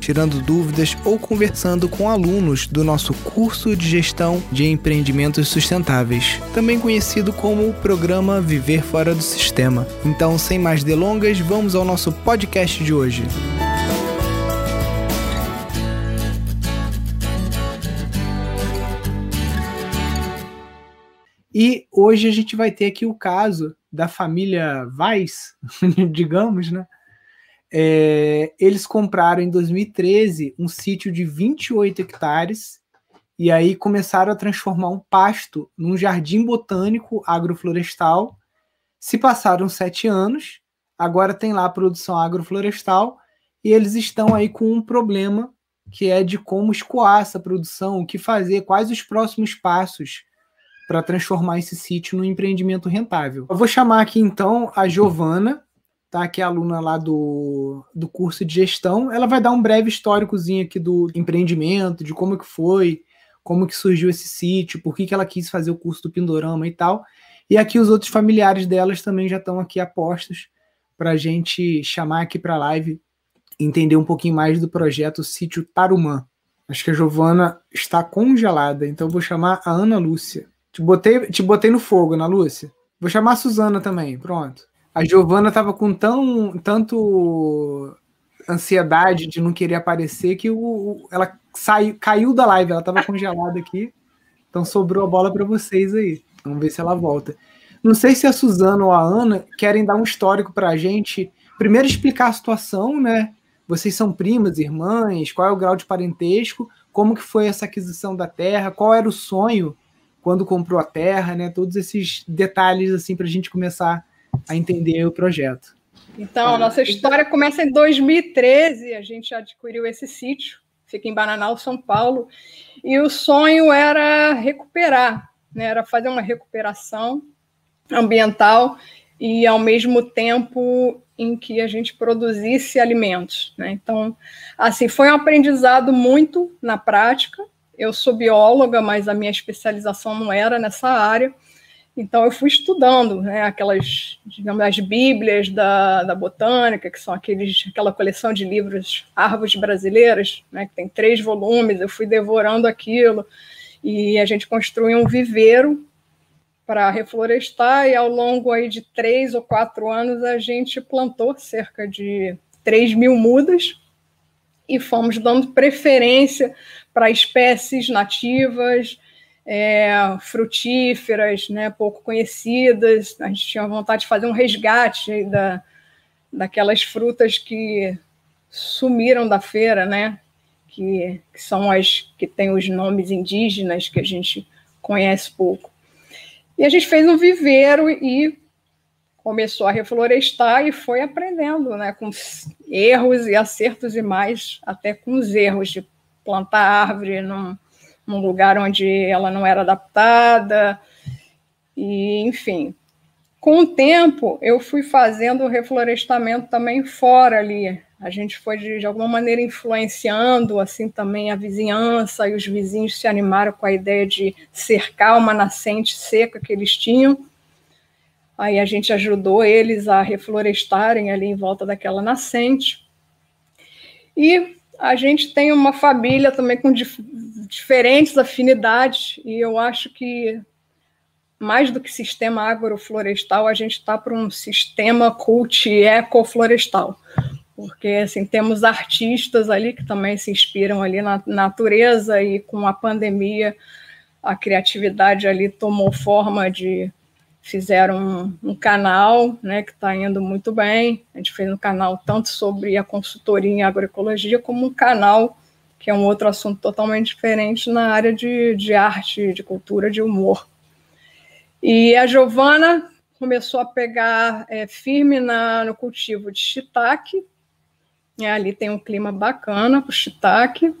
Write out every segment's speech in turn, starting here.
tirando dúvidas ou conversando com alunos do nosso curso de gestão de empreendimentos sustentáveis, também conhecido como o programa Viver Fora do Sistema. Então, sem mais delongas, vamos ao nosso podcast de hoje. E hoje a gente vai ter aqui o caso da família Weiss, digamos, né? É, eles compraram em 2013 um sítio de 28 hectares e aí começaram a transformar um pasto num jardim botânico agroflorestal. Se passaram sete anos, agora tem lá a produção agroflorestal e eles estão aí com um problema que é de como escoar essa produção, o que fazer, quais os próximos passos para transformar esse sítio num empreendimento rentável. Eu vou chamar aqui então a Giovana, tá? Que é aluna lá do, do curso de gestão. Ela vai dar um breve históricozinho aqui do empreendimento, de como que foi, como que surgiu esse sítio, por que, que ela quis fazer o curso do Pindorama e tal. E aqui os outros familiares delas também já estão aqui apostos para a gente chamar aqui para a live entender um pouquinho mais do projeto Sítio Tarumã. Acho que a Giovana está congelada, então vou chamar a Ana Lúcia. Te botei, te botei no fogo, Ana Lúcia. Vou chamar a Suzana também, pronto. A Giovana tava com tão, tanto ansiedade de não querer aparecer que o, ela saiu, caiu da live, ela tava congelada aqui. Então sobrou a bola para vocês aí. Vamos ver se ela volta. Não sei se a Suzana ou a Ana querem dar um histórico para a gente. Primeiro explicar a situação, né? Vocês são primas, irmãs, qual é o grau de parentesco, como que foi essa aquisição da terra, qual era o sonho quando comprou a terra, né? Todos esses detalhes assim para a gente começar a entender o projeto. Então, a nossa história começa em 2013, a gente adquiriu esse sítio, fica em Bananal, São Paulo, e o sonho era recuperar, né, era fazer uma recuperação ambiental e, ao mesmo tempo, em que a gente produzisse alimentos. Né? Então, assim, foi um aprendizado muito na prática. Eu sou bióloga, mas a minha especialização não era nessa área. Então eu fui estudando, né, aquelas, digamos, as bíblias da, da botânica, que são aqueles, aquela coleção de livros Árvores Brasileiras, né, que tem três volumes, eu fui devorando aquilo, e a gente construiu um viveiro para reflorestar, e ao longo aí de três ou quatro anos a gente plantou cerca de 3 mil mudas, e fomos dando preferência para espécies nativas, é, frutíferas, né, pouco conhecidas. A gente tinha vontade de fazer um resgate da, daquelas frutas que sumiram da feira, né, que, que são as que têm os nomes indígenas que a gente conhece pouco. E a gente fez um viveiro e começou a reflorestar e foi aprendendo, né, com erros e acertos e mais, até com os erros de plantar árvore num, num lugar onde ela não era adaptada, e enfim. Com o tempo, eu fui fazendo o reflorestamento também fora ali. A gente foi, de, de alguma maneira, influenciando assim também a vizinhança, e os vizinhos se animaram com a ideia de cercar uma nascente seca que eles tinham. Aí a gente ajudou eles a reflorestarem ali em volta daquela nascente. E a gente tem uma família também com diferentes afinidades, e eu acho que mais do que sistema agroflorestal, a gente está para um sistema cult ecoflorestal, porque assim temos artistas ali que também se inspiram ali na natureza e com a pandemia a criatividade ali tomou forma de fizeram um, um canal, né, que está indo muito bem. A gente fez um canal tanto sobre a consultoria em agroecologia, como um canal que é um outro assunto totalmente diferente na área de, de arte, de cultura, de humor. E a Giovana começou a pegar é, firme na, no cultivo de shiitake. Ali tem um clima bacana para o shiitake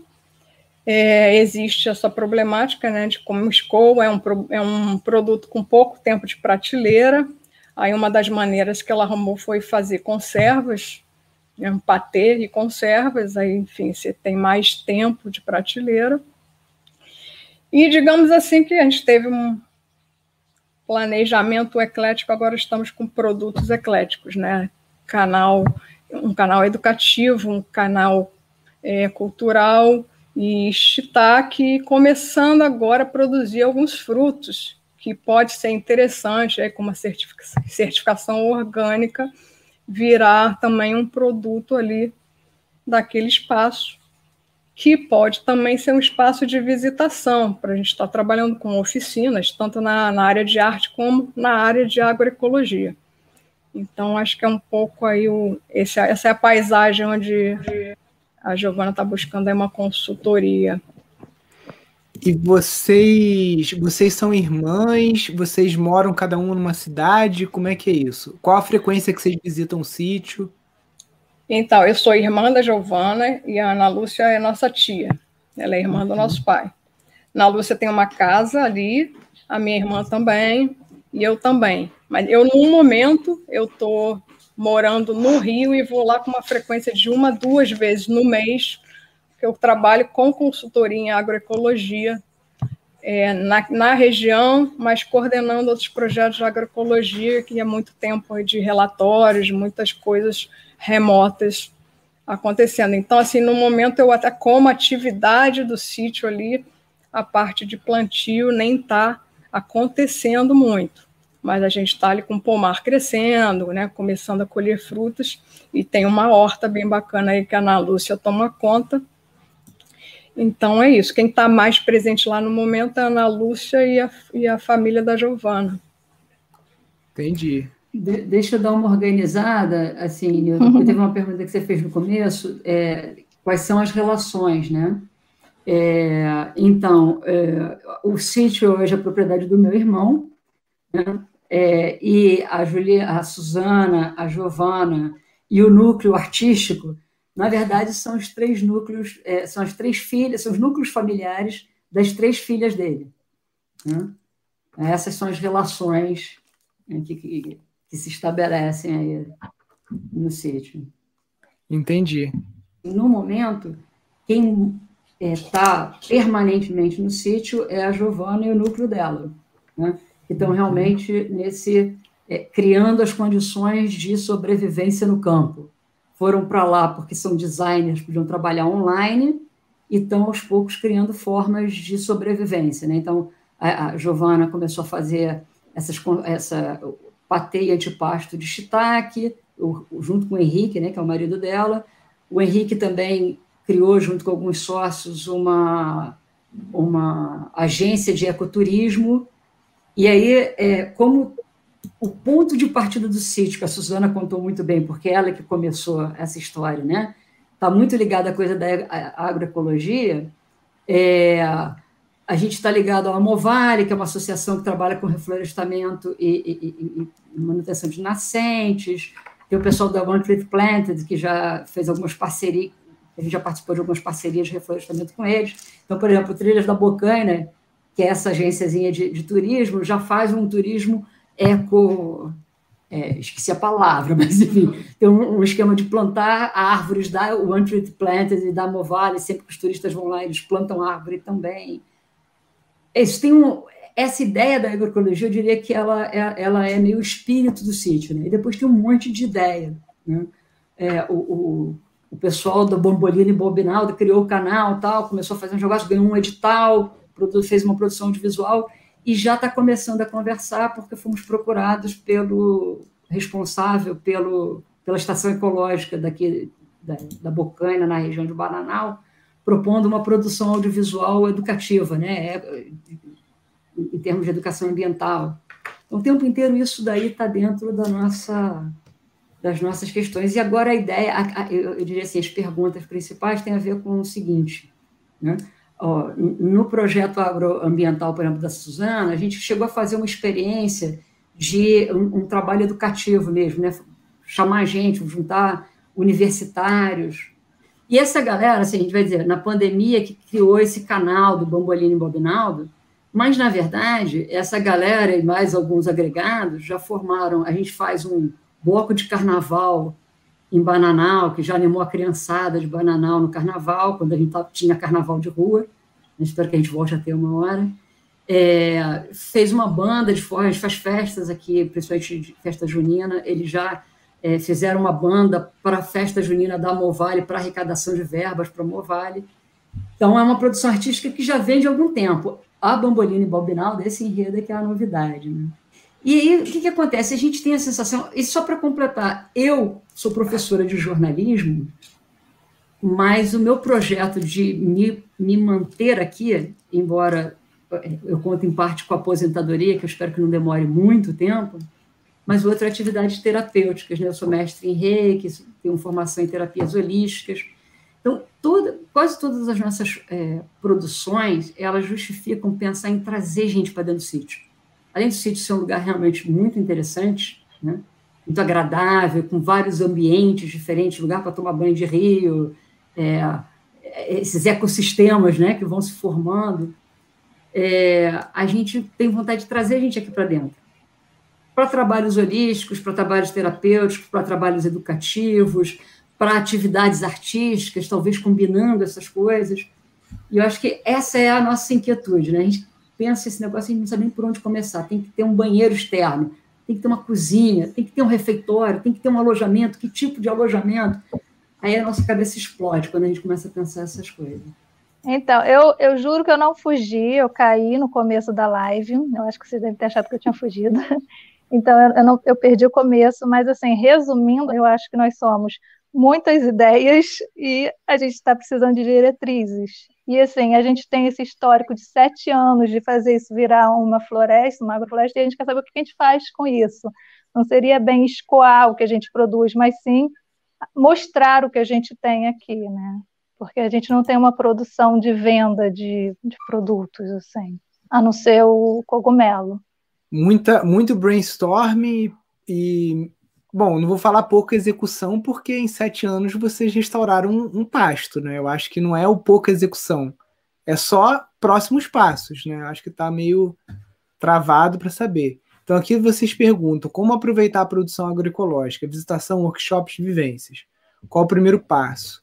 é, existe essa problemática né, de como escoa é um, é um produto com pouco tempo de prateleira. Aí uma das maneiras que ela arrumou foi fazer conservas, né, um patê e conservas, aí, enfim, você tem mais tempo de prateleira. E digamos assim que a gente teve um planejamento eclético, agora estamos com produtos ecléticos, né? Canal, um canal educativo, um canal é, cultural e shiitake, começando agora a produzir alguns frutos que pode ser interessante, aí, com uma certificação orgânica, virar também um produto ali daquele espaço, que pode também ser um espaço de visitação, para a gente estar tá trabalhando com oficinas, tanto na, na, área de arte como na área de agroecologia. Então, acho que é um pouco aí o, esse, essa é a paisagem onde a Giovana está buscando aí uma consultoria e vocês, vocês são irmãs? Vocês moram cada um numa cidade? Como é que é isso? Qual a frequência que vocês visitam o sítio? Então, eu sou irmã da Giovana e a Ana Lúcia é nossa tia. Ela é irmã do nosso pai. Ana Lúcia tem uma casa ali, a minha irmã também e eu também. Mas eu, num momento, eu estou morando no Rio e vou lá com uma frequência de uma, duas vezes no mês que eu trabalho com consultoria em agroecologia é, na, na, região, mas coordenando outros projetos de agroecologia, que há muito tempo de relatórios, muitas coisas remotas acontecendo. Então, assim, no momento eu até como atividade do sítio ali, a parte de plantio nem está acontecendo muito, mas a gente está ali com o pomar crescendo, né, começando a colher frutas, e tem uma horta bem bacana aí que a Ana Lúcia toma conta, então é isso. Quem está mais presente lá no momento é a Ana Lúcia e a, e a família da Giovana. Entendi. De, deixa eu dar uma organizada, assim, eu, uhum. teve uma pergunta que você fez no começo, é, quais são as relações, né? É, então, é, o sítio hoje é propriedade do meu irmão, né? É, e a Julia, a Suzana, a Giovana e o núcleo artístico na verdade, são os três núcleos, é, são as três filhas, são os núcleos familiares das três filhas dele. Né? Essas são as relações né, que, que, que, se estabelecem aí no sítio. Entendi. No momento, quem está é, permanentemente no sítio é a Giovana e o núcleo dela, né? que estão realmente nesse é, criando as condições de sobrevivência no campo foram para lá porque são designers, podiam trabalhar online e estão aos poucos criando formas de sobrevivência. Né? Então, a, a Giovana começou a fazer essas, essa pateia de pasto de shiitake, junto com o Henrique, né, que é o marido dela. O Henrique também criou, junto com alguns sócios, uma, uma agência de ecoturismo. E aí, é, como o ponto de partida do sítio, que a Suzana contou muito bem, porque é ela que começou essa história, né? Está muito ligada à coisa da agroecologia. É, a gente está ligado à Movare, que é uma associação que trabalha com reflorestamento e, e, e, manutenção de nascentes. Tem o pessoal da One Tree Planted, que já fez algumas parcerias, a gente já participou de algumas parcerias de reflorestamento com eles. Então, por exemplo, Trilhas da Bocaina, que é essa agênciazinha de, de turismo, já faz um turismo eco. É, esqueci a palavra, mas enfim, tem um, um, esquema de plantar árvores da One Tree Planted e da Movale, sempre que os turistas vão lá, eles plantam árvore também. Isso tem um, essa ideia da agroecologia, eu diria que ela é, ela é meio o espírito do sítio, né? E depois tem um monte de ideia, né? É, o, o, o, pessoal da Bombolina e Bobinaldo criou o canal, tal, começou a fazer um negócio, ganhou um edital, fez uma produção de visual e já está começando a conversar, porque fomos procurados pelo responsável pelo, pela estação ecológica daqui da, da Bocaina, na região de Bananal, propondo uma produção audiovisual educativa, né, é, em termos de educação ambiental. Então, o tempo inteiro isso daí está dentro da nossa, das nossas questões. E agora a ideia, eu diria assim, as perguntas principais têm a ver com o seguinte, né? Ó, no projeto agroambiental, por exemplo, da Suzana, a gente chegou a fazer uma experiência de um, um trabalho educativo mesmo, né? chamar gente, juntar universitários. E essa galera, assim, a gente vai dizer, na pandemia que criou esse canal do Bambolino e Bobinaldo, Mas, na verdade, essa galera e mais alguns agregados já formaram. A gente faz um bloco de carnaval em Bananal, que já animou a criançada de Bananal no carnaval, quando a gente tinha carnaval de rua. Espero que a gente volte a ter uma hora. É, fez uma banda de forró, a gente faz festas aqui, principalmente festa junina. Eles já é, fizeram uma banda para a festa junina da Movale, para arrecadação de verbas para a Movale. Então, é uma produção artística que já vem de algum tempo a Bambolina e Bobinal desse enredo é que é a novidade. Né? E aí, o que, que acontece? A gente tem a sensação, e só para completar, eu sou professora de jornalismo, mas o meu projeto de me, me manter aqui, embora eu conto em parte com a aposentadoria, que eu espero que não demore muito tempo, mas outra é atividades terapêuticas. Né? Eu sou mestre em reiki, tenho formação em terapias holísticas, então, toda, quase todas as nossas é, produções, elas justificam pensar em trazer gente para dentro do sítio. Além do sítio ser um lugar realmente muito interessante, né? muito agradável, com vários ambientes diferentes, lugar para tomar banho de rio, é, esses ecossistemas né, que vão se formando, é, a gente tem vontade de trazer a gente aqui para dentro. Para trabalhos holísticos, para trabalhos terapêuticos, para trabalhos educativos, para atividades artísticas, talvez combinando essas coisas. E eu acho que essa é a nossa inquietude, né? A gente pensa esse negócio e não sabe nem por onde começar. Tem que ter um banheiro externo, tem que ter uma cozinha, tem que ter um refeitório, tem que ter um alojamento. Que tipo de alojamento? Aí a nossa cabeça explode quando a gente começa a pensar essas coisas. Então, eu, eu juro que eu não fugi, eu caí no começo da live. Eu acho que vocês devem ter achado que eu tinha fugido. Então, eu, eu, não, eu perdi o começo, mas, assim, resumindo, eu acho que nós somos muitas ideias e a gente está precisando de diretrizes. E assim, a gente tem esse histórico de sete anos de fazer isso virar uma floresta, uma agrofloresta, e a gente quer saber o que a gente faz com isso. Não seria bem escoar o que a gente produz, mas sim mostrar o que a gente tem aqui, né? Porque a gente não tem uma produção de venda de, de produtos, assim, a não ser o cogumelo. Muita, muito brainstorm e Bom, não vou falar pouca execução, porque em sete anos vocês restauraram um, um, pasto, né? Eu acho que não é o pouca execução, é só próximos passos, né? Eu acho que está meio travado para saber. Então aqui vocês perguntam como aproveitar a produção agroecológica, visitação, workshops, vivências. Qual o primeiro passo?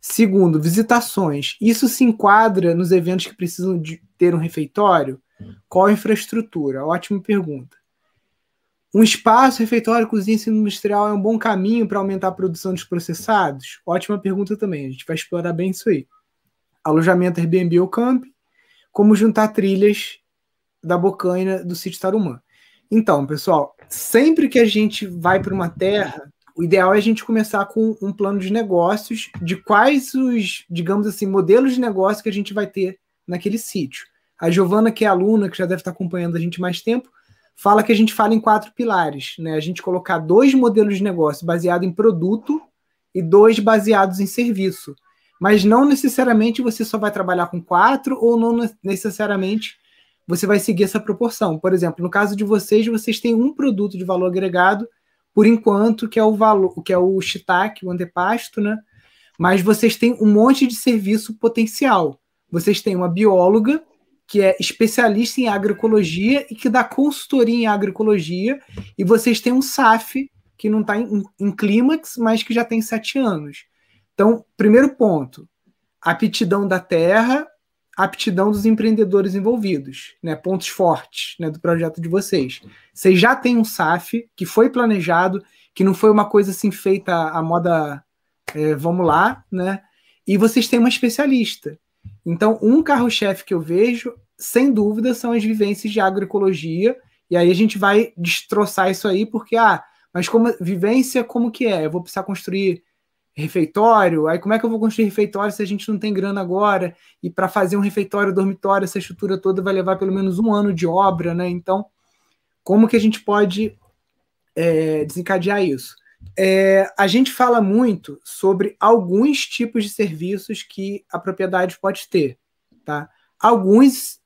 Segundo, visitações. Isso se enquadra nos eventos que precisam de ter um refeitório? Qual a infraestrutura? Ótima pergunta. Um espaço, refeitório, cozinha industrial é um bom caminho para aumentar a produção dos processados? Ótima pergunta também. A gente vai explorar bem isso aí. Alojamento Airbnb ou Camp. Como juntar trilhas da Bocaina do sítio Tarumã. Então, pessoal, sempre que a gente vai para uma terra, o ideal é a gente começar com um plano de negócios de quais os, digamos assim, modelos de negócio que a gente vai ter naquele sítio. A Giovana, que é aluna, que já deve estar acompanhando a gente mais tempo, fala que a gente fala em quatro pilares, né? A gente colocar dois modelos de negócio baseado em produto e dois baseados em serviço. Mas não necessariamente você só vai trabalhar com quatro ou não necessariamente você vai seguir essa proporção. Por exemplo, no caso de vocês, vocês têm um produto de valor agregado por enquanto, que é o valor, que é o shiitake, o antepasto, né? Mas vocês têm um monte de serviço potencial. Vocês têm uma bióloga que é especialista em agroecologia e que dá consultoria em agroecologia, e vocês têm um SAF que não está em, em clímax, mas que já tem sete anos. Então, primeiro ponto, aptidão da terra, aptidão dos empreendedores envolvidos, né? Pontos fortes né, do projeto de vocês. Vocês já têm um SAF que foi planejado, que não foi uma coisa assim feita à moda, é, vamos lá, né? E vocês têm uma especialista. Então, um carro-chefe que eu vejo, sem dúvida, são as vivências de agroecologia. E aí a gente vai destroçar isso aí, porque, ah, mas como vivência, como que é? Eu vou precisar construir refeitório? Aí como é que eu vou construir refeitório se a gente não tem grana agora? E para fazer um refeitório, dormitório, essa estrutura toda vai levar pelo menos um ano de obra, né? Então, como que a gente pode é, desencadear isso? É, a gente fala muito sobre alguns tipos de serviços que a propriedade pode ter. Tá? Alguns,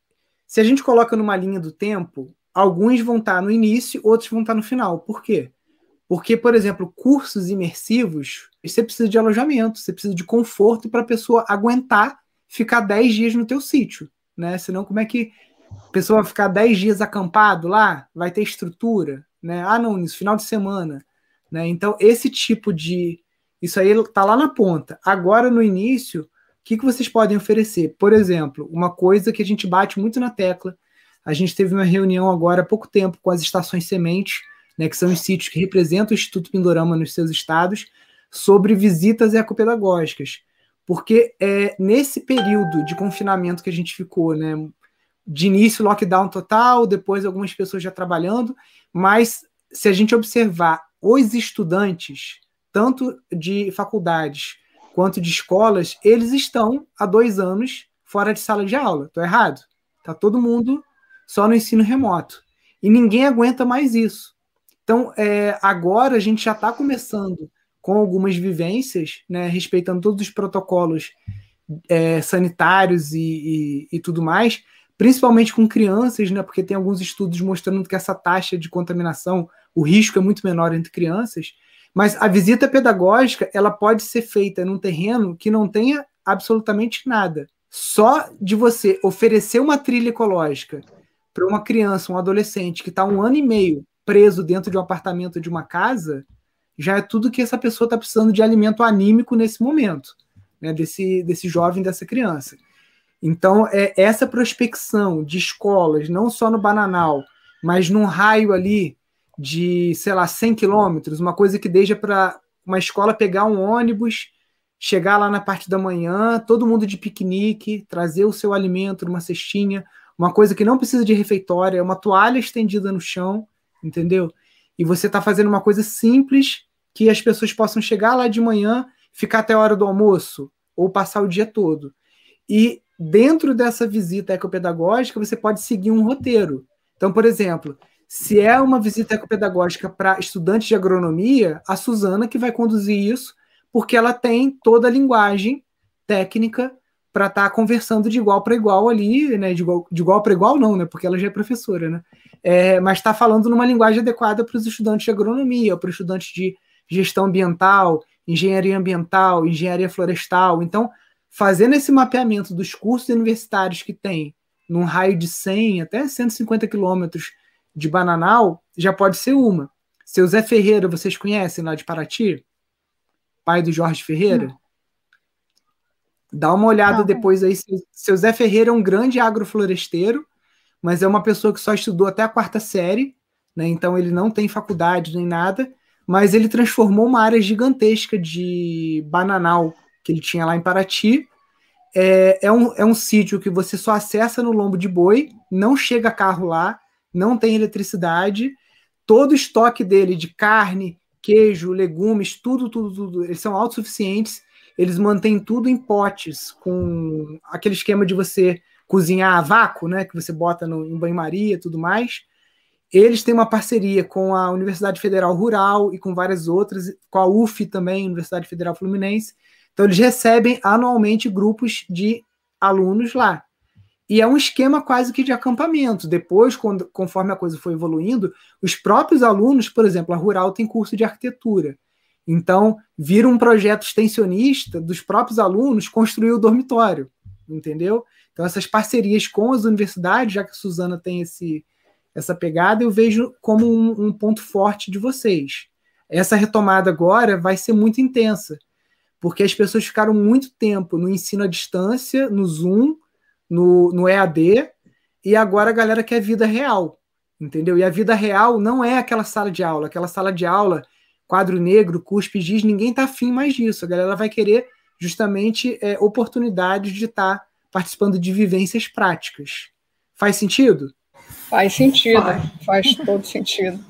se a gente coloca numa linha do tempo, alguns vão estar no início, outros vão estar no final. Por quê? Porque, por exemplo, cursos imersivos, você precisa de alojamento, você precisa de conforto para a pessoa aguentar ficar 10 dias no teu sítio. Né? Senão, como é que A pessoa vai ficar 10 dias acampado lá, vai ter estrutura, né? Ah, não, isso final de semana, né? Então, esse tipo de isso aí tá lá na ponta. Agora no início, o que, que vocês podem oferecer? Por exemplo, uma coisa que a gente bate muito na tecla. A gente teve uma reunião agora há pouco tempo com as estações sementes, né, que são os sítios que representam o Instituto Pindorama nos seus estados, sobre visitas ecopedagógicas. Porque é nesse período de confinamento que a gente ficou, né? De início, lockdown total, depois algumas pessoas já trabalhando, mas se a gente observar os estudantes, tanto de faculdades quanto de escolas, eles estão há dois anos fora de sala de aula. Estou errado? Está todo mundo só no ensino remoto. E ninguém aguenta mais isso. Então, é, agora a gente já está começando com algumas vivências, né, respeitando todos os protocolos é, sanitários e, e, e, tudo mais, principalmente com crianças, né, porque tem alguns estudos mostrando que essa taxa de contaminação, o risco é muito menor entre crianças, mas a visita pedagógica ela pode ser feita num terreno que não tenha absolutamente nada. Só de você oferecer uma trilha ecológica para uma criança, um adolescente que está um ano e meio preso dentro de um apartamento de uma casa, já é tudo que essa pessoa está precisando de alimento anímico nesse momento, né, desse, desse jovem, dessa criança. Então, é essa prospecção de escolas, não só no Bananal, mas num raio ali de, sei lá, 100 quilômetros, uma coisa que deixa para uma escola pegar um ônibus, chegar lá na parte da manhã, todo mundo de piquenique, trazer o seu alimento numa cestinha, uma coisa que não precisa de refeitório, é uma toalha estendida no chão, entendeu? E você está fazendo uma coisa simples que as pessoas possam chegar lá de manhã, ficar até a hora do almoço ou passar o dia todo. E dentro dessa visita ecopedagógica, você pode seguir um roteiro. Então, por exemplo, se é uma visita ecopedagógica para estudantes de agronomia, a Suzana que vai conduzir isso, porque ela tem toda a linguagem técnica para estar tá conversando de igual para igual ali, né? De igual, de igual para igual, não, né? Porque ela já é professora, né? É, mas está falando numa linguagem adequada para os estudantes de agronomia, para os estudantes de gestão ambiental, engenharia ambiental, engenharia florestal. Então, fazendo esse mapeamento dos cursos universitários que tem num raio de 100 até 150 quilômetros de Bananal, já pode ser uma. Seu Zé Ferreira, vocês conhecem lá de Paraty? Pai do Jorge Ferreira? Não. Dá uma olhada Não. depois aí. Seu Zé Ferreira é um grande agrofloresteiro, mas é uma pessoa que só estudou até a quarta série, né? então ele não tem faculdade nem nada, mas ele transformou uma área gigantesca de bananal que ele tinha lá em Paraty. É, é, um, é um sítio que você só acessa no lombo de boi, não chega carro lá, não tem eletricidade. Todo o estoque dele de carne, queijo, legumes, tudo, tudo, tudo, eles são autossuficientes. Eles mantêm tudo em potes, com aquele esquema de você cozinhar a vácuo, né? Que você bota no, em banho-maria e tudo mais. Eles têm uma parceria com a Universidade Federal Rural e com várias outras, com a UF também, Universidade Federal Fluminense. Então, eles recebem anualmente grupos de alunos lá. E é um esquema quase que de acampamento. Depois, quando, conforme a coisa foi evoluindo, os próprios alunos, por exemplo, a Rural tem curso de arquitetura. Então, vira um projeto extensionista dos próprios alunos construir o dormitório, entendeu? Então, essas parcerias com as universidades, já que a Suzana tem esse, essa pegada, eu vejo como um, um ponto forte de vocês. Essa retomada agora vai ser muito intensa, porque as pessoas ficaram muito tempo no ensino à distância, no Zoom, no, no EAD, e agora a galera quer vida real, entendeu? E a vida real não é aquela sala de aula, aquela sala de aula, quadro negro, cuspe, giz, ninguém tá afim mais disso. A galera vai querer justamente é, oportunidades de estar tá participando de vivências práticas. Faz sentido? Faz sentido, faz todo sentido.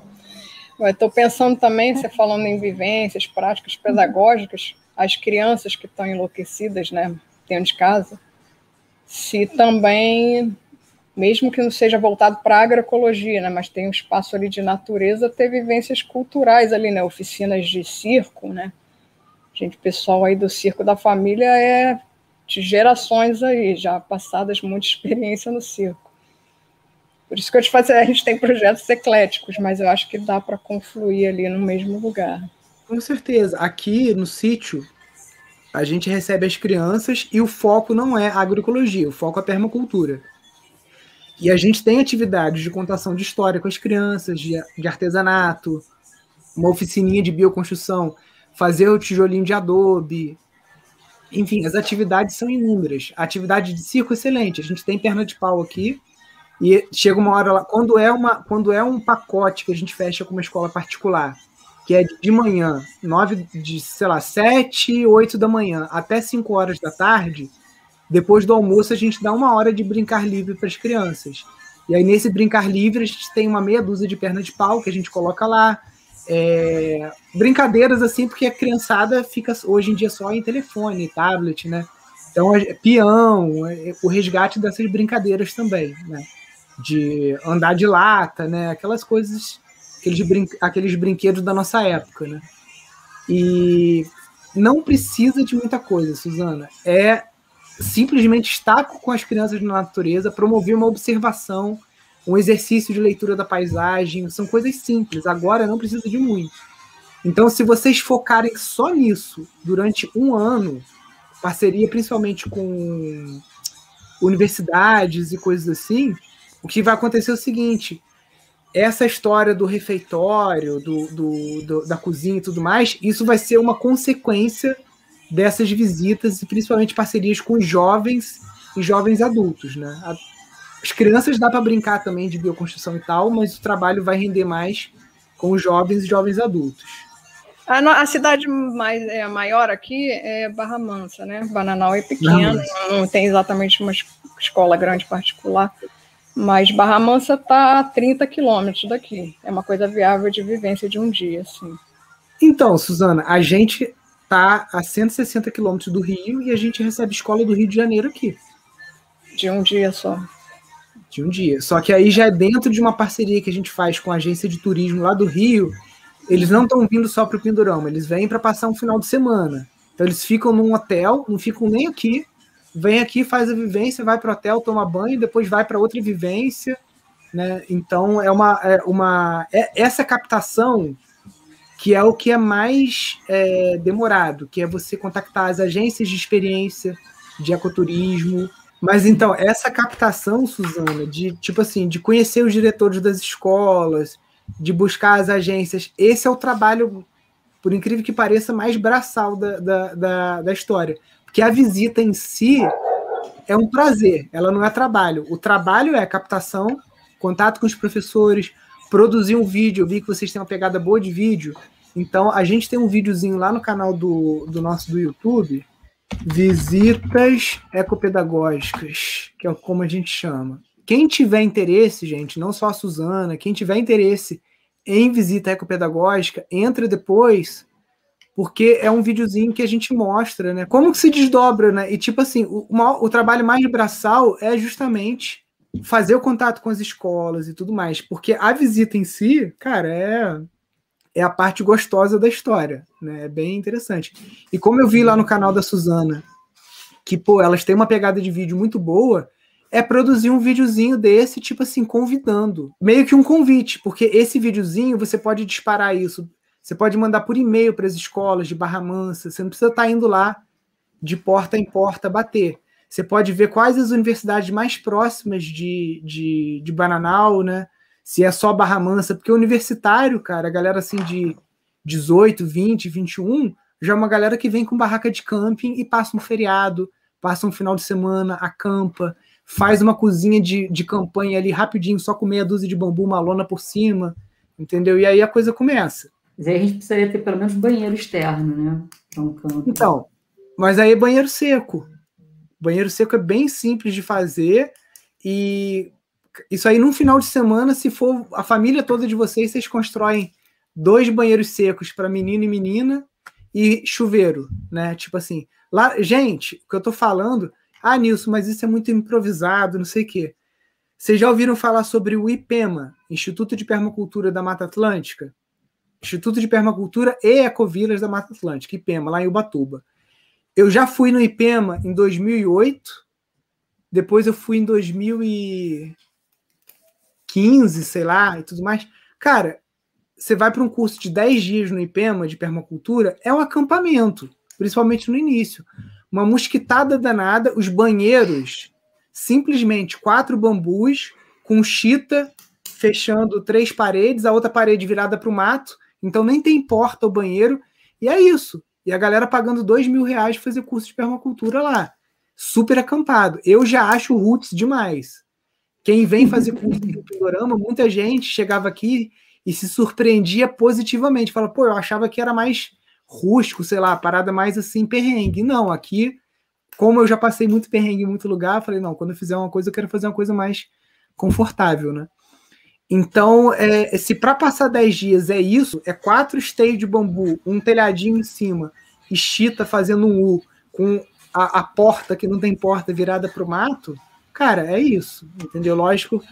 Estou pensando também, você falando em vivências, práticas pedagógicas, as crianças que estão enlouquecidas, né, dentro de casa, se também, mesmo que não seja voltado para a agroecologia, né, mas tem um espaço ali de natureza, ter vivências culturais ali, né, oficinas de circo, né, gente, pessoal aí do circo da família é de gerações aí, já passadas muita experiência no circo. Por isso que eu te faço, a gente tem projetos ecléticos, mas eu acho que dá para confluir ali no mesmo lugar. Com certeza. Aqui no sítio, a gente recebe as crianças e o foco não é agroecologia, o foco é permacultura. E a gente tem atividades de contação de história com as crianças, de, de artesanato, uma oficininha de bioconstrução, fazer o tijolinho de adobe. Enfim, as atividades são inúmeras. A atividade de circo excelente. A gente tem perna de pau aqui. E chega uma hora lá, quando é, uma, quando é um pacote que a gente fecha com uma escola particular, que é de manhã, nove, de, sei lá, sete, oito da manhã, até cinco horas da tarde, depois do almoço a gente dá uma hora de brincar livre para as crianças. E aí nesse brincar livre a gente tem uma meia dúzia de perna de pau que a gente coloca lá, é, brincadeiras assim, porque a criançada fica hoje em dia só em telefone, tablet, né? Então, é, peão, é, o resgate dessas brincadeiras também, né? De andar de lata, né? Aquelas coisas, aqueles, brin aqueles brinquedos da nossa época, né? E não precisa de muita coisa, Suzana. É simplesmente estar com as crianças na natureza, promover uma observação, um exercício de leitura da paisagem, são coisas simples. Agora não precisa de muito. Então, se vocês focarem só nisso durante um ano, parceria principalmente com universidades e coisas assim, o que vai acontecer é o seguinte: essa história do refeitório, do, do, do, da cozinha e tudo mais, isso vai ser uma consequência dessas visitas e principalmente parcerias com jovens e jovens adultos, né? As crianças dá para brincar também de bioconstrução e tal, mas o trabalho vai render mais com os jovens e jovens adultos. A, a cidade mais é, maior aqui é Barra Mansa, né? Bananal é pequeno, não, não tem exatamente uma escola grande particular, mas Barra Mansa está a 30 quilômetros daqui. É uma coisa viável de vivência de um dia, assim. Então, Suzana, a gente está a 160 quilômetros do Rio e a gente recebe escola do Rio de Janeiro aqui. De um dia só de um dia. Só que aí já é dentro de uma parceria que a gente faz com a agência de turismo lá do Rio. Eles não estão vindo só para o Pindorama, eles vêm para passar um final de semana. Então eles ficam num hotel, não ficam nem aqui, vem aqui, faz a vivência, vai para o hotel, toma banho, depois vai para outra vivência. Né? Então é uma, é uma é essa captação que é o que é mais é, demorado, que é você contactar as agências de experiência de ecoturismo, mas então, essa captação, Suzana, de tipo assim, de conhecer os diretores das escolas, de buscar as agências, esse é o trabalho, por incrível que pareça, mais braçal da, da, da, da história. Porque a visita em si é um prazer, ela não é trabalho. O trabalho é captação, contato com os professores, produzir um vídeo. Eu vi que vocês têm uma pegada boa de vídeo. Então, a gente tem um videozinho lá no canal do, do nosso do YouTube Visitas ecopedagógicas, que é como a gente chama. Quem tiver interesse, gente, não só a Suzana, quem tiver interesse em visita ecopedagógica, entra depois, porque é um videozinho que a gente mostra, né? Como que se desdobra, né? E tipo assim, o, o trabalho mais braçal é justamente fazer o contato com as escolas e tudo mais, porque a visita em si, cara, é é a parte gostosa da história, né? É bem interessante. E como eu vi lá no canal da Suzana, que, pô, elas têm uma pegada de vídeo muito boa, é produzir um videozinho desse, tipo assim, convidando. Meio que um convite, porque esse videozinho você pode disparar isso. Você pode mandar por e-mail para as escolas de Barra Mansa, você não precisa estar tá indo lá de porta em porta bater. Você pode ver quais as universidades mais próximas de, de, de Bananal, né? se é só Barra Mansa, porque universitário, cara, a galera assim de 18, 20, 21, já é uma galera que vem com barraca de camping e passa um feriado, passa um final de semana, acampa, faz uma cozinha de, de campanha ali rapidinho, só com meia dúzia de bambu, uma lona por cima, entendeu? E aí a coisa começa. Mas aí a gente precisaria ter pelo menos banheiro externo, né? Então, mas aí é banheiro seco. Banheiro seco é bem simples de fazer e isso aí, num final de semana, se for a família toda de vocês, vocês constroem dois banheiros secos para menino e menina e chuveiro, né? Tipo assim, lá, gente, o que eu tô falando, ah, Nilson, mas isso é muito improvisado, não sei o quê. Vocês já ouviram falar sobre o IPEMA, Instituto de Permacultura da Mata Atlântica? Instituto de Permacultura e Ecovilas da Mata Atlântica, IPEMA, lá em Ubatuba. Eu já fui no IPEMA em 2008, depois eu fui em 2000 e 15, sei lá, e tudo mais. Cara, você vai para um curso de 10 dias no IPEMA de permacultura, é um acampamento, principalmente no início. Uma mosquitada danada, os banheiros, simplesmente quatro bambus com chita fechando três paredes, a outra parede virada para o mato, então nem tem porta o banheiro, e é isso. E a galera pagando dois mil reais para fazer curso de permacultura lá. Super acampado. Eu já acho roots demais. Quem vem fazer curso no Pindorama, muita gente chegava aqui e se surpreendia positivamente. Fala, pô, eu achava que era mais rústico, sei lá, parada mais assim, perrengue. Não, aqui, como eu já passei muito perrengue em muito lugar, falei, não, quando eu fizer uma coisa, eu quero fazer uma coisa mais confortável, né? Então, é, se para passar 10 dias é isso, é quatro esteios de bambu, um telhadinho em cima, e chita fazendo um U, com a, a porta que não tem porta virada para o mato, Cara, é isso, entendeu? Lógico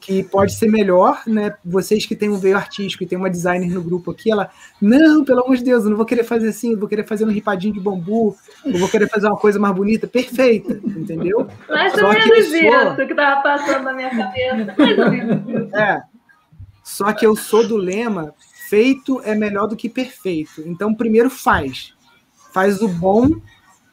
que pode ser melhor, né? Vocês que têm um veio artístico e tem uma designer no grupo aqui, ela, não, pelo amor de Deus, eu não vou querer fazer assim, eu vou querer fazer um ripadinho de bambu, eu vou querer fazer uma coisa mais bonita, perfeita, entendeu? Mais ou menos isso que tava passando na minha cabeça. É. Só que eu sou do lema, feito é melhor do que perfeito. Então, primeiro faz. Faz o bom,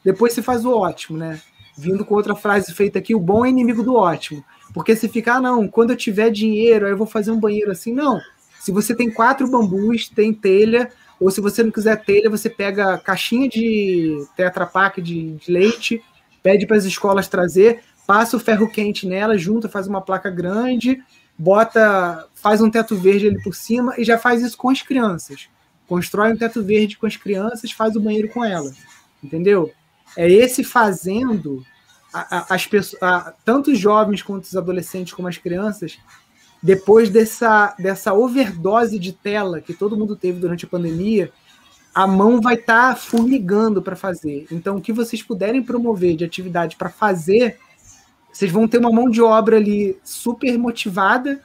depois você faz o ótimo, né? Vindo com outra frase feita aqui, o bom é inimigo do ótimo. Porque se ficar, ah, não, quando eu tiver dinheiro, aí eu vou fazer um banheiro assim, não. Se você tem quatro bambus, tem telha, ou se você não quiser telha, você pega caixinha de Tetra Pak de, de leite, pede para as escolas trazer, passa o ferro quente nela, junta, faz uma placa grande, bota, faz um teto verde ali por cima e já faz isso com as crianças. Constrói um teto verde com as crianças, faz o banheiro com elas. Entendeu? É esse fazendo as pessoas, tanto os jovens quanto os adolescentes como as crianças, depois dessa, dessa overdose de tela que todo mundo teve durante a pandemia, a mão vai estar tá formigando para fazer. Então, o que vocês puderem promover de atividade para fazer, vocês vão ter uma mão de obra ali super motivada,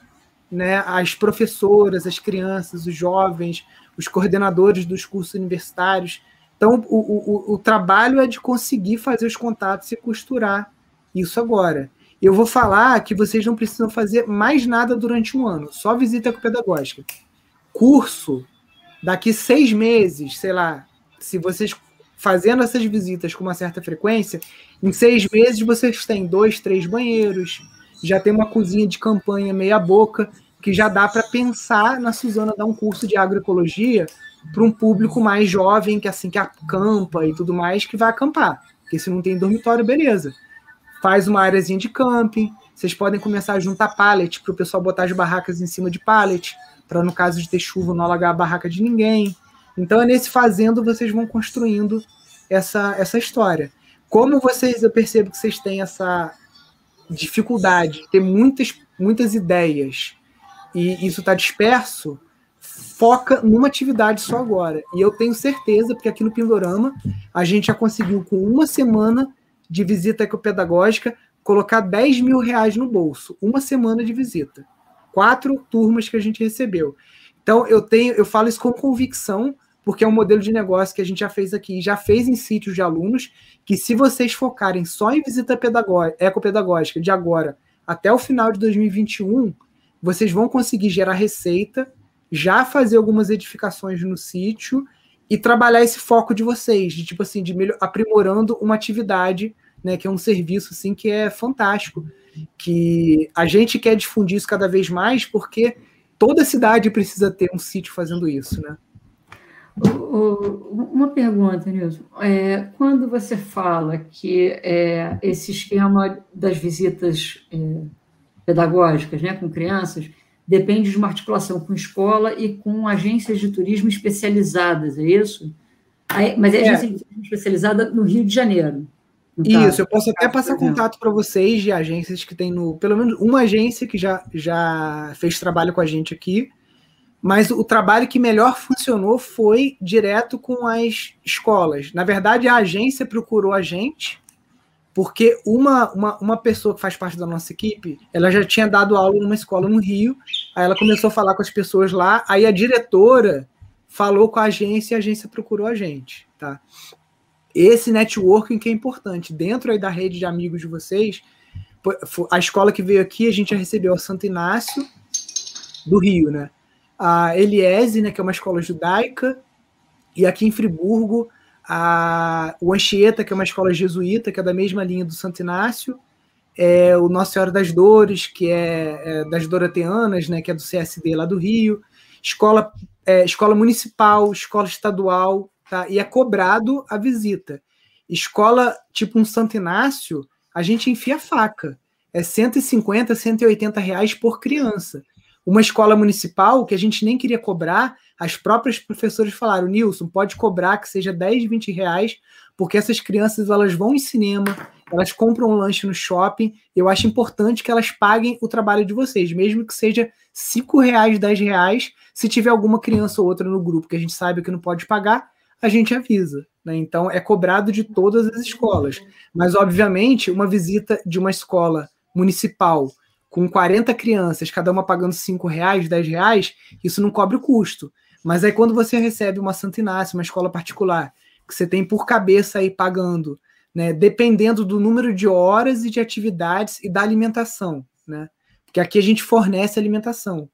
né? As professoras, as crianças, os jovens, os coordenadores dos cursos universitários então, o, o, o trabalho é de conseguir fazer os contatos e costurar isso agora. Eu vou falar que vocês não precisam fazer mais nada durante um ano, só visita pedagógica. Curso, daqui seis meses, sei lá, se vocês fazendo essas visitas com uma certa frequência, em seis meses vocês têm dois, três banheiros, já tem uma cozinha de campanha meia boca, que já dá para pensar na Suzana dar um curso de agroecologia para um público mais jovem, que assim que acampa e tudo mais, que vai acampar. Porque se não tem dormitório, beleza. Faz uma áreazinha de camping. Vocês podem começar a juntar pallet para o pessoal botar as barracas em cima de pallet, para no caso de ter chuva não alagar a barraca de ninguém. Então é nesse fazendo vocês vão construindo essa, essa história. Como vocês, eu percebo que vocês têm essa dificuldade, ter muitas, muitas ideias e isso está disperso, foca numa atividade só agora. E eu tenho certeza, porque aqui no Pindorama a gente já conseguiu, com uma semana de visita ecopedagógica, colocar 10 mil reais no bolso. Uma semana de visita. Quatro turmas que a gente recebeu. Então, eu tenho, eu falo isso com convicção, porque é um modelo de negócio que a gente já fez aqui, já fez em sítios de alunos, que se vocês focarem só em visita pedagógica, ecopedagógica de agora até o final de 2021, vocês vão conseguir gerar receita já fazer algumas edificações no sítio e trabalhar esse foco de vocês, de tipo assim, de melhor, aprimorando uma atividade, né, que é um serviço assim que é fantástico, que a gente quer difundir isso cada vez mais porque toda cidade precisa ter um sítio fazendo isso, né? Uma pergunta, Nilson. É, quando você fala que é, esse esquema das visitas é, pedagógicas né, com crianças depende de uma articulação com escola e com agências de turismo especializadas, é isso? Mas é, é. agência de turismo especializada no Rio de Janeiro. Isso, eu posso até passar contato para vocês de agências que tem no. Pelo menos uma agência que já, já fez trabalho com a gente aqui, mas o trabalho que melhor funcionou foi direto com as escolas. Na verdade, a agência procurou a gente porque uma, uma, uma pessoa que faz parte da nossa equipe, ela já tinha dado aula numa escola no Rio, aí ela começou a falar com as pessoas lá, aí a diretora falou com a agência e a agência procurou a gente, tá? Esse networking que é importante, dentro aí da rede de amigos de vocês, a escola que veio aqui, a gente já recebeu a Santo Inácio, do Rio, né? A Eliese, né, que é uma escola judaica, e aqui em Friburgo, a, o Anchieta, que é uma escola jesuíta, que é da mesma linha do Santo Inácio, é, o Nossa Senhora das Dores, que é, é, das Doroteanas, né, que é do CSD lá do Rio, escola, é, escola municipal, escola estadual, tá? E é cobrado a visita. Escola tipo um Santo Inácio, a gente enfia faca. É 150, 180 reais por criança. Uma escola municipal que a gente nem queria cobrar, as próprias professoras falaram, Nilson, pode cobrar que seja 10, 20 reais, porque essas crianças elas vão em cinema, elas compram um lanche no shopping, eu acho importante que elas paguem o trabalho de vocês, mesmo que seja 5 reais, 10 reais, se tiver alguma criança ou outra no grupo que a gente sabe que não pode pagar, a gente avisa. Né? Então é cobrado de todas as escolas. Mas, obviamente, uma visita de uma escola municipal com 40 crianças, cada uma pagando 5 reais, 10 reais, isso não cobre o custo. Mas aí quando você recebe uma Santa Inácio, uma escola particular, que você tem por cabeça aí pagando, né, dependendo do número de horas e de atividades e da alimentação, né? Porque aqui a gente fornece alimentação.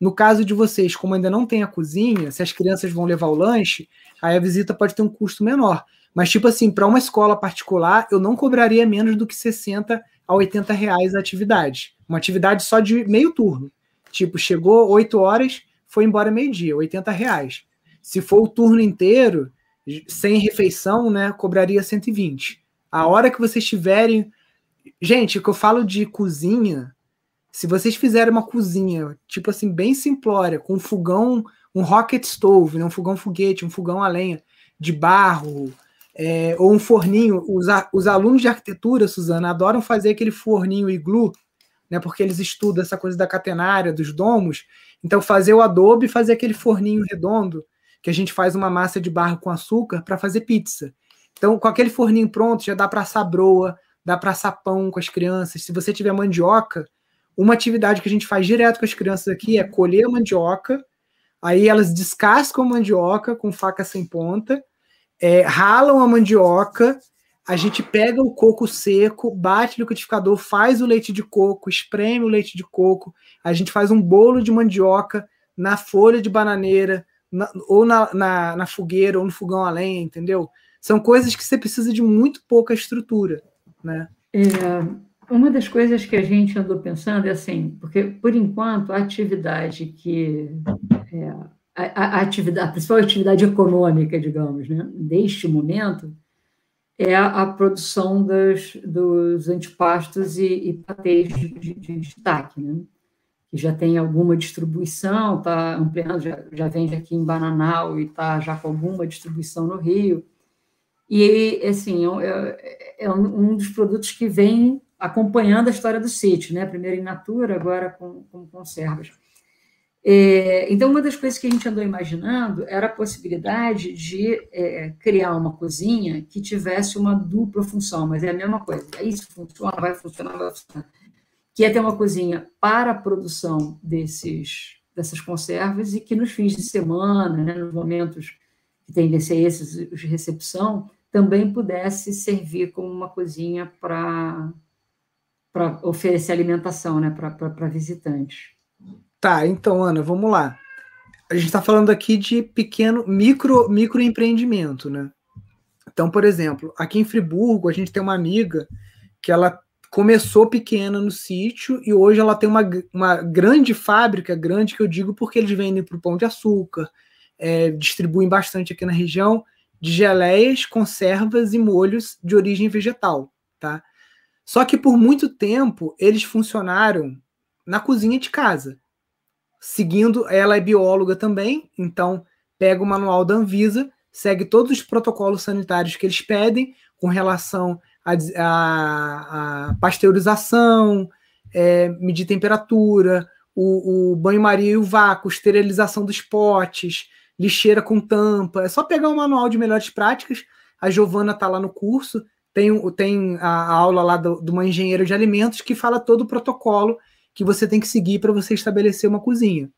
No caso de vocês, como ainda não tem a cozinha, se as crianças vão levar o lanche, aí a visita pode ter um custo menor. Mas, tipo assim, para uma escola particular, eu não cobraria menos do que 60 a 80 reais a atividade. Uma atividade só de meio turno. Tipo, chegou 8 horas, foi embora meio-dia, 80 reais. Se for o turno inteiro, sem refeição, né, cobraria 120. A hora que vocês tiverem. Gente, que eu falo de cozinha, se vocês fizerem uma cozinha, tipo assim, bem simplória, com um fogão, um rocket stove, né, um fogão foguete, um fogão a lenha, de barro, é, ou um forninho. Os, os alunos de arquitetura, Suzana, adoram fazer aquele forninho iglu, né, porque eles estudam essa coisa da catenária, dos domos. Então, fazer o adobe e fazer aquele forninho redondo, que a gente faz uma massa de barro com açúcar para fazer pizza. Então, com aquele forninho pronto, já dá para assar broa, dá para assar pão com as crianças. Se você tiver mandioca, uma atividade que a gente faz direto com as crianças aqui é colher a mandioca, aí elas descascam a mandioca com faca sem ponta, é, ralam a mandioca, a gente pega o coco seco, bate no liquidificador, faz o leite de coco, espreme o leite de coco, a gente faz um bolo de mandioca na folha de bananeira, na, ou na, na, na, fogueira, ou no fogão a lenha, entendeu? São coisas que você precisa de muito pouca estrutura, né? É, uma das coisas que a gente andou pensando é assim, porque, por enquanto, a atividade que... É, a, a, atividade, a principal atividade econômica, digamos, né, deste momento, é a, produção das, dos antepastos e, e patês de, de, de destaque, né? que já tem alguma distribuição, está ampliando, já, já vende aqui em Bananal e está já com alguma distribuição no Rio. E, assim, é, é um dos produtos que vem acompanhando a história do sítio, né? primeiro em natura, agora com, com conservas. É, então, uma das coisas que a gente andou imaginando era a possibilidade de é, criar uma cozinha que tivesse uma dupla função, mas é a mesma coisa. Isso funciona, vai funcionar, vai funcionar. Que é ter uma cozinha para a produção desses, dessas conservas e que nos fins de semana, né, nos momentos que tendem a ser esses de recepção, também pudesse servir como uma cozinha para oferecer alimentação né, para visitantes. Tá, então, Ana, vamos lá. A gente está falando aqui de pequeno, micro, microempreendimento, né? Então, por exemplo, aqui em Friburgo, a gente tem uma amiga que ela começou pequena no sítio e hoje ela tem uma, uma grande fábrica, grande que eu digo porque eles vendem para o Pão de Açúcar, é, distribuem bastante aqui na região, de geleias, conservas e molhos de origem vegetal, tá? Só que por muito tempo eles funcionaram na cozinha de casa seguindo, ela é bióloga também, então pega o manual da Anvisa, segue todos os protocolos sanitários que eles pedem com relação à pasteurização, é, medir temperatura, o, o banho-maria e o vácuo, esterilização dos potes, lixeira com tampa. É só pegar o manual de melhores práticas. A Giovana está lá no curso, tem, tem a, a aula lá do, de uma engenheira de alimentos que fala todo o protocolo que você tem que seguir para você estabelecer uma cozinha.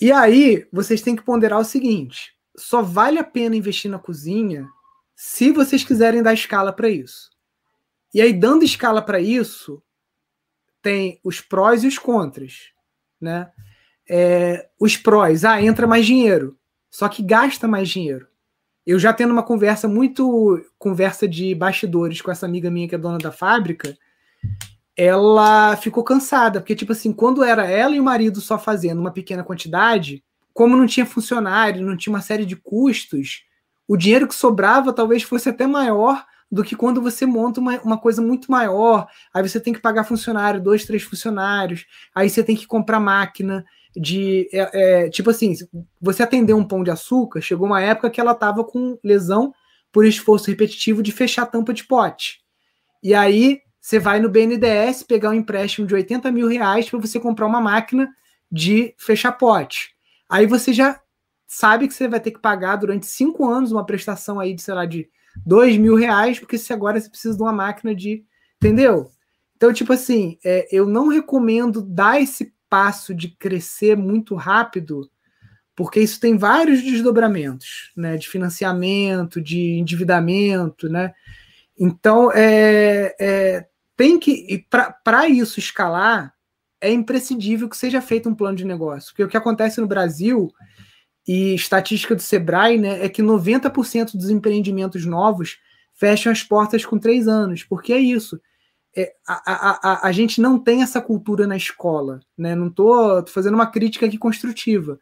E aí, vocês têm que ponderar o seguinte: só vale a pena investir na cozinha se vocês quiserem dar escala para isso. E aí, dando escala para isso, tem os prós e os contras, né? É, os prós, ah, entra mais dinheiro, só que gasta mais dinheiro. Eu já tendo uma conversa muito conversa de bastidores com essa amiga minha que é dona da fábrica, ela ficou cansada, porque, tipo assim, quando era ela e o marido só fazendo uma pequena quantidade, como não tinha funcionário, não tinha uma série de custos, o dinheiro que sobrava talvez fosse até maior do que quando você monta uma, uma coisa muito maior. Aí você tem que pagar funcionário, dois, três funcionários, aí você tem que comprar máquina de. É, é, tipo assim, você atendeu um pão de açúcar, chegou uma época que ela estava com lesão por esforço repetitivo de fechar a tampa de pote. E aí você vai no BNDES pegar um empréstimo de 80 mil reais para você comprar uma máquina de fechar pote. Aí você já sabe que você vai ter que pagar durante cinco anos uma prestação aí de, sei lá, de dois mil reais, porque se agora você precisa de uma máquina de. Entendeu? Então, tipo assim, é, eu não recomendo dar esse passo de crescer muito rápido, porque isso tem vários desdobramentos, né? De financiamento, de endividamento, né? Então, é, é tem que. Para isso escalar, é imprescindível que seja feito um plano de negócio. Porque o que acontece no Brasil e estatística do Sebrae né, é que 90% dos empreendimentos novos fecham as portas com três anos, porque é isso. É, a, a, a, a, gente não tem essa cultura na escola, né? Não estou fazendo uma crítica aqui construtiva.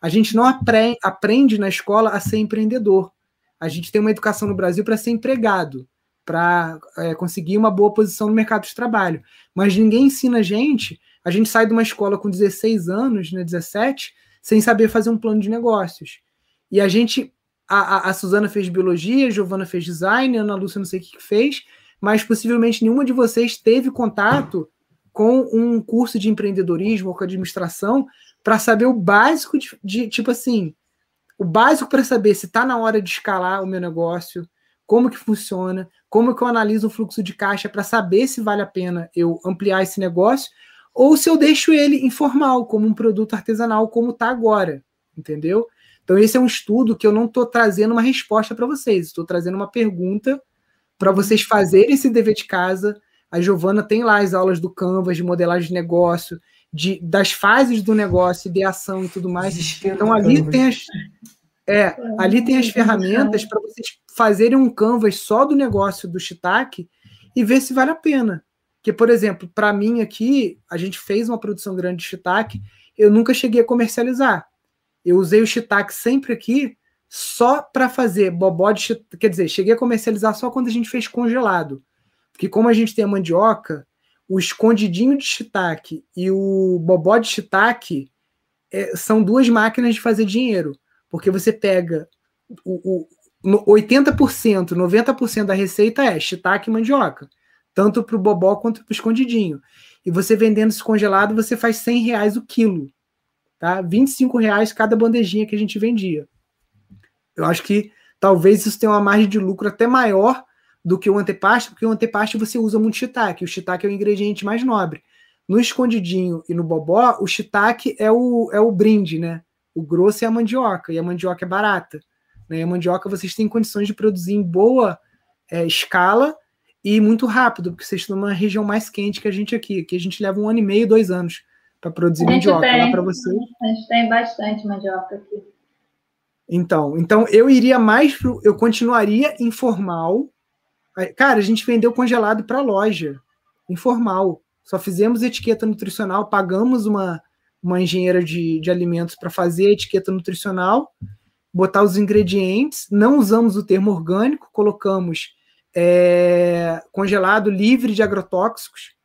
A gente não aprende, aprende na escola a ser empreendedor. A gente tem uma educação no Brasil para ser empregado, para é, conseguir uma boa posição no mercado de trabalho. Mas ninguém ensina a gente. A gente sai de uma escola com 16 anos, né, 17, sem saber fazer um plano de negócios. E a gente, a, a, a Suzana fez biologia, a Giovana fez design, a Ana Lúcia não sei o que fez, mas possivelmente nenhuma de vocês teve contato com um curso de empreendedorismo ou com administração para saber o básico de, de tipo assim, o básico para saber se está na hora de escalar o meu negócio, como que funciona, como que eu analiso o fluxo de caixa para saber se vale a pena eu ampliar esse negócio ou se eu deixo ele informal, como um produto artesanal, como está agora, entendeu? Então, esse é um estudo que eu não estou trazendo uma resposta para vocês, estou trazendo uma pergunta para vocês fazerem esse dever de casa. A Giovana tem lá as aulas do Canvas, de modelagem de negócio, de, das fases do negócio, ideação e tudo mais. Então, ali tem as. É, ali tem as ferramentas para vocês fazerem um canvas só do negócio do Shiitake e ver se vale a pena. Que, por exemplo, para mim aqui, a gente fez uma produção grande de shiitake, eu nunca cheguei a comercializar. Eu usei o shiitake sempre aqui só para fazer bobó de shiitake, quer dizer, cheguei a comercializar só quando a gente fez congelado. Porque como a gente tem a mandioca, o escondidinho de shiitake e o bobó de shiitake é, são duas máquinas de fazer dinheiro. Porque você pega o, o 80%, 90% da receita é shiitake e mandioca tanto para o bobó quanto para o escondidinho. E você vendendo esse congelado, você faz 100 reais o quilo. Tá? 25 reais cada bandejinha que a gente vendia. Eu acho que talvez isso tenha uma margem de lucro até maior do que o antepasto, porque o antepasto você usa muito shiitake. O shiitake é o ingrediente mais nobre. No escondidinho e no bobó, o shiitake é o, é o brinde, né? O grosso é a mandioca, e a mandioca é barata. Né? A mandioca vocês têm condições de produzir em boa é, escala e muito rápido, porque vocês estão numa região mais quente que a gente aqui. Aqui a gente leva um ano e meio, dois anos para produzir mandioca. Tem, lá para você. A gente tem bastante mandioca aqui. Então, então eu iria mais pro, eu continuaria informal. Cara, a gente vendeu congelado para loja, informal. Só fizemos etiqueta nutricional, pagamos uma, uma engenheira de, de alimentos para fazer a etiqueta nutricional, botar os ingredientes, não usamos o termo orgânico, colocamos é, congelado livre de agrotóxicos.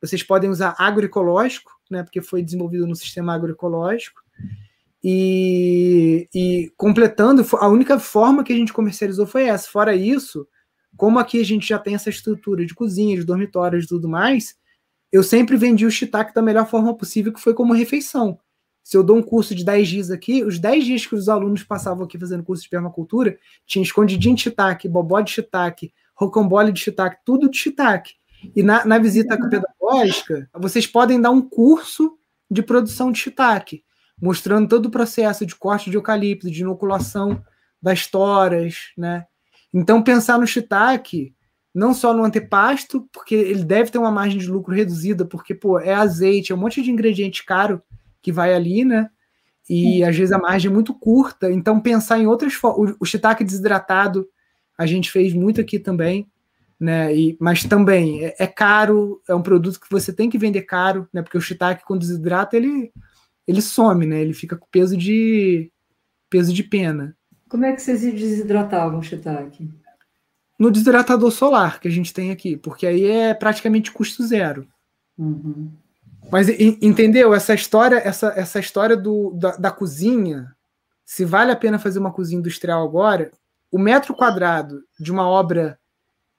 Vocês podem usar agroecológico, né, porque foi desenvolvido no sistema agroecológico. E, e completando, a única forma que a gente comercializou foi essa. Fora isso, como aqui a gente já tem essa estrutura de cozinha, de dormitórios e tudo mais, eu sempre vendi o shiitake da melhor forma possível, que foi como refeição. Se eu dou um curso de 10 dias aqui, os 10 dias que os alunos passavam aqui fazendo curso de permacultura, tinha escondidinho de shiitake, bobó de shiitake, rocambole de shiitake, tudo de shiitake. E na, na visita pedagógica, vocês podem dar um curso de produção de shiitake, mostrando todo o processo de corte de eucalipto, de inoculação das toras, né? Então, pensar no shiitake, não só no antepasto, porque ele deve ter uma margem de lucro reduzida, porque, pô, é azeite, é um monte de ingrediente caro, que vai ali, né? E às vezes a margem é muito curta, então pensar em outras formas. O, o shiitake desidratado, a gente fez muito aqui também. né? E, mas também é, é, caro, é um produto que você tem que vender caro, né? Porque o shiitake quando desidrata ele ele some, né? Ele fica com peso de peso de pena. Como é que vocês desidratavam o shiitake? No desidratador solar que a gente tem aqui, porque aí é praticamente custo zero. Uhum. Mas entendeu essa história, essa, essa história do, da, da cozinha? Se vale a pena fazer uma cozinha industrial agora, o metro quadrado de uma obra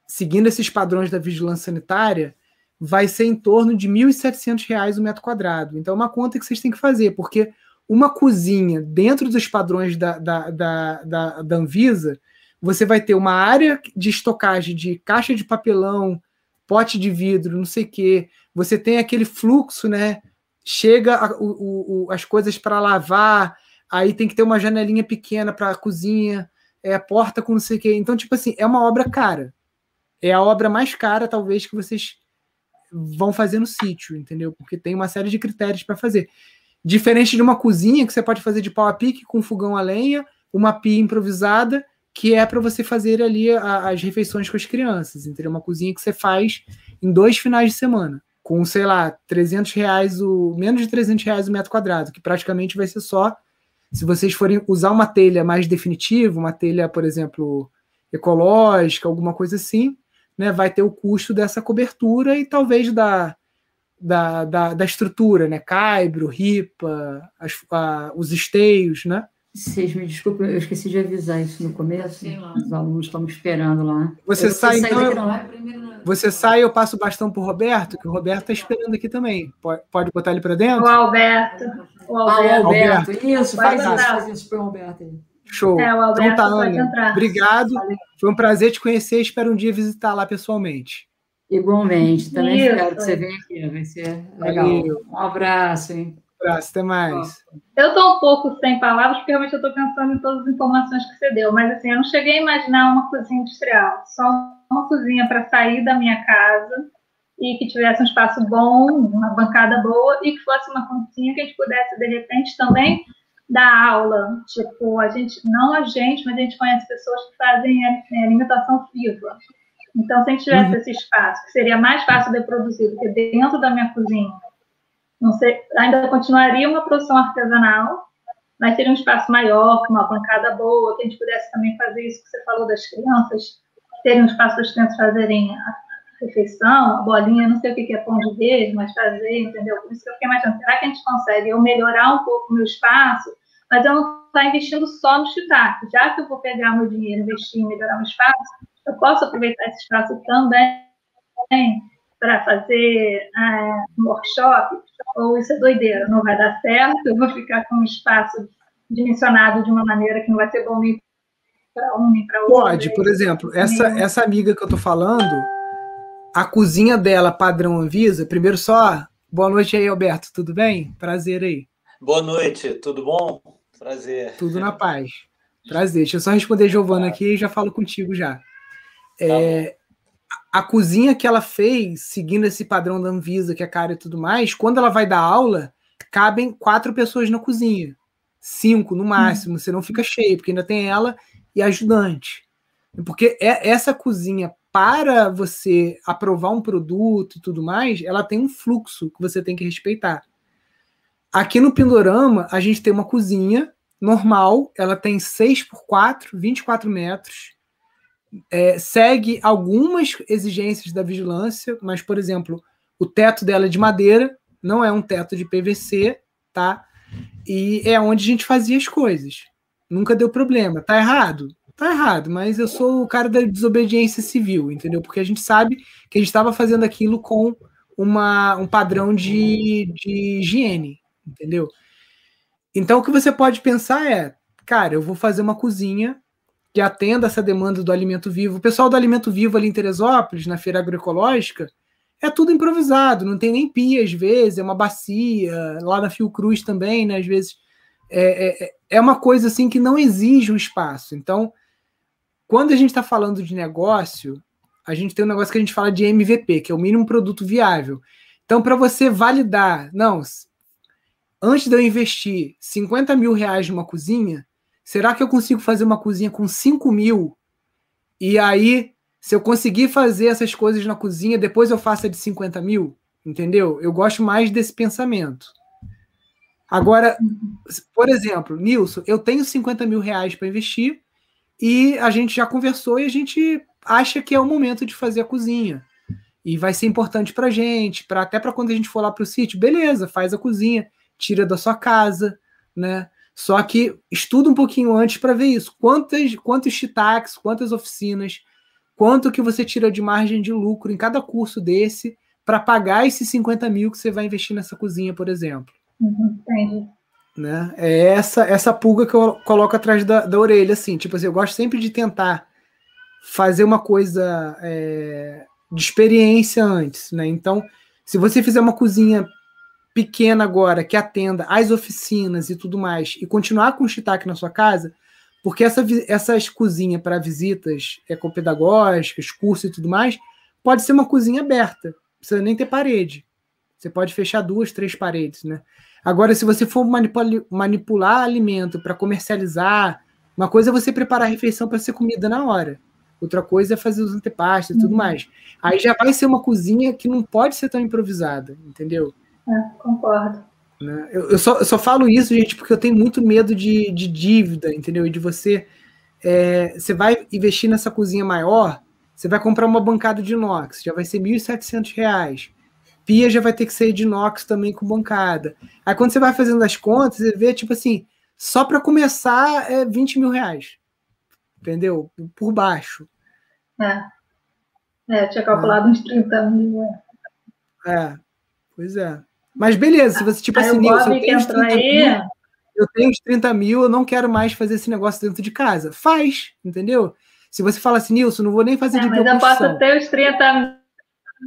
seguindo esses padrões da vigilância sanitária vai ser em torno de R$ 1.700 o metro quadrado. Então é uma conta que vocês têm que fazer, porque uma cozinha dentro dos padrões da, da, da, da, da Anvisa, você vai ter uma área de estocagem de caixa de papelão, pote de vidro, não sei o quê. Você tem aquele fluxo, né? Chega a, o, o, as coisas para lavar, aí tem que ter uma janelinha pequena para a cozinha, é porta com não sei o quê. Então, tipo assim, é uma obra cara. É a obra mais cara, talvez, que vocês vão fazer no sítio, entendeu? Porque tem uma série de critérios para fazer. Diferente de uma cozinha que você pode fazer de pau a pique com fogão a lenha, uma pia improvisada, que é para você fazer ali a, as refeições com as crianças, entendeu? Uma cozinha que você faz em dois finais de semana, com, sei lá, 300 reais, o, menos de 300 reais o metro quadrado, que praticamente vai ser só, se vocês forem usar uma telha mais definitiva, uma telha, por exemplo, ecológica, alguma coisa assim, né, vai ter o custo dessa cobertura e talvez da, da, da, da estrutura, né? Caibro, ripa, as, a, os esteios, né? Vocês me desculpem, eu esqueci de avisar isso no começo. Os alunos estão me esperando lá. Você eu sai, então. Eu, você sai, eu passo o bastão para o Roberto, que o Roberto está esperando aqui também. Pode, pode botar ele para dentro? O Alberto. O Alberto. Ah, o Alberto. Isso, faz isso, faz isso para o Alberto aí. Show. É, então tá, Ana. Obrigado. Valeu. Foi um prazer te conhecer. Espero um dia visitar lá pessoalmente. Igualmente. Também Isso. espero que você venha aqui. Vai ser legal. Valeu. Um abraço, hein? Abraço, até mais. Eu estou um pouco sem palavras, porque realmente eu estou pensando em todas as informações que você deu, mas assim, eu não cheguei a imaginar uma cozinha industrial, só uma cozinha para sair da minha casa e que tivesse um espaço bom, uma bancada boa e que fosse uma cozinha que a gente pudesse, de repente, também da aula. Tipo, a gente, não a gente, mas a gente conhece pessoas que fazem é, alimentação viva. Então, se a gente tivesse uhum. esse espaço, que seria mais fácil de produzir do que dentro da minha cozinha, sei, ainda continuaria uma produção artesanal, mas teria um espaço maior, uma bancada boa, que a gente pudesse também fazer isso que você falou das crianças, ter um espaço para as crianças fazerem a refeição, a bolinha, não sei o que é pão de queijo, mas fazer, entendeu? Por isso que eu fiquei imaginando, será que a gente consegue eu melhorar um pouco o meu espaço, mas eu não estou investindo só no shiitake. Já que eu vou pegar meu dinheiro, investir em melhorar o espaço, eu posso aproveitar esse espaço também para fazer é, um workshop, ou isso é doideira, não vai dar certo, eu vou ficar com um espaço dimensionado de uma maneira que não vai ser bom nem para um nem para outro. Pode, por exemplo, essa, essa amiga que eu estou falando, a cozinha dela, padrão Anvisa, primeiro só, boa noite aí, Alberto, tudo bem? Prazer aí. Boa noite, tudo bom? Prazer. Tudo na paz. Prazer. Deixa eu só responder Giovana aqui e já falo contigo já. É, a cozinha que ela fez, seguindo esse padrão da Anvisa, que é cara e tudo mais, quando ela vai dar aula, cabem quatro pessoas na cozinha. Cinco no máximo, hum. você não fica cheio, porque ainda tem ela e ajudante. Porque é essa cozinha para você aprovar um produto e tudo mais, ela tem um fluxo que você tem que respeitar. Aqui no Pindorama, a gente tem uma cozinha normal, ela tem 6 por 4, 24 metros. É, segue algumas exigências da vigilância, mas, por exemplo, o teto dela é de madeira, não é um teto de PVC, tá? E é onde a gente fazia as coisas. Nunca deu problema. Tá errado? tá errado, mas eu sou o cara da desobediência civil, entendeu? Porque a gente sabe que a gente estava fazendo aquilo com uma, um padrão de, de higiene, entendeu? Então o que você pode pensar é, cara, eu vou fazer uma cozinha que atenda essa demanda do alimento vivo. O pessoal do alimento vivo ali em Teresópolis, na feira agroecológica, é tudo improvisado, não tem nem pia às vezes, é uma bacia, lá na Fiocruz também, né, às vezes é, é, é uma coisa assim que não exige um espaço. Então, quando a gente está falando de negócio, a gente tem um negócio que a gente fala de MVP, que é o mínimo produto viável. Então, para você validar, não, antes de eu investir 50 mil reais numa cozinha, será que eu consigo fazer uma cozinha com 5 mil? E aí Se eu conseguir fazer essas coisas na cozinha, depois eu faço a de 50 mil, entendeu? Eu gosto mais desse pensamento. Agora, por exemplo, Nilson, eu tenho 50 mil reais para investir e a gente já conversou e a gente acha que é o momento de fazer a cozinha. E vai ser importante para gente, para até para quando a gente for lá para o sítio, beleza, faz a cozinha, tira da sua casa, né? Só que estuda um pouquinho antes para ver isso. Quantas, quantos chitaques, quantas oficinas, quanto que você tira de margem de lucro em cada curso desse para pagar esses 50 mil que você vai investir nessa cozinha, por exemplo. Uhum, entendi. Né? É essa essa pulga que eu coloco atrás da, da orelha, assim. Tipo assim, eu gosto sempre de tentar fazer uma coisa é, de experiência antes, né? Então, se você fizer uma cozinha pequena agora que atenda às oficinas e tudo mais e continuar com o shiitake na sua casa, porque essa, essas cozinhas para visitas ecopedagógicas, curso e tudo mais, pode ser uma cozinha aberta, não precisa nem ter parede. Você pode fechar duas, três paredes, né? Agora, se você for manipula manipular alimento para comercializar, uma coisa é você preparar a refeição para ser comida na hora. Outra coisa é fazer os antepastos e tudo uhum. mais. Aí já vai ser uma cozinha que não pode ser tão improvisada, entendeu? É, concordo. Né? Eu, eu, só, eu só falo isso, gente, porque eu tenho muito medo de, de dívida, entendeu? E de você. É, você vai investir nessa cozinha maior, você vai comprar uma bancada de inox, já vai ser R$ 1.700. Pia já vai ter que ser de inox também com bancada. Aí quando você vai fazendo as contas, você vê, tipo assim, só para começar é 20 mil reais. Entendeu? Por baixo. É. É, eu tinha calculado é. uns 30 mil. É, pois é. Mas beleza, se você, tipo aí assim, Nilson, eu tenho, 30 mil, eu tenho uns 30 mil, eu não quero mais fazer esse negócio dentro de casa. Faz, entendeu? Se você fala assim, Nilson, não vou nem fazer é, de Mas eu posso ter os 30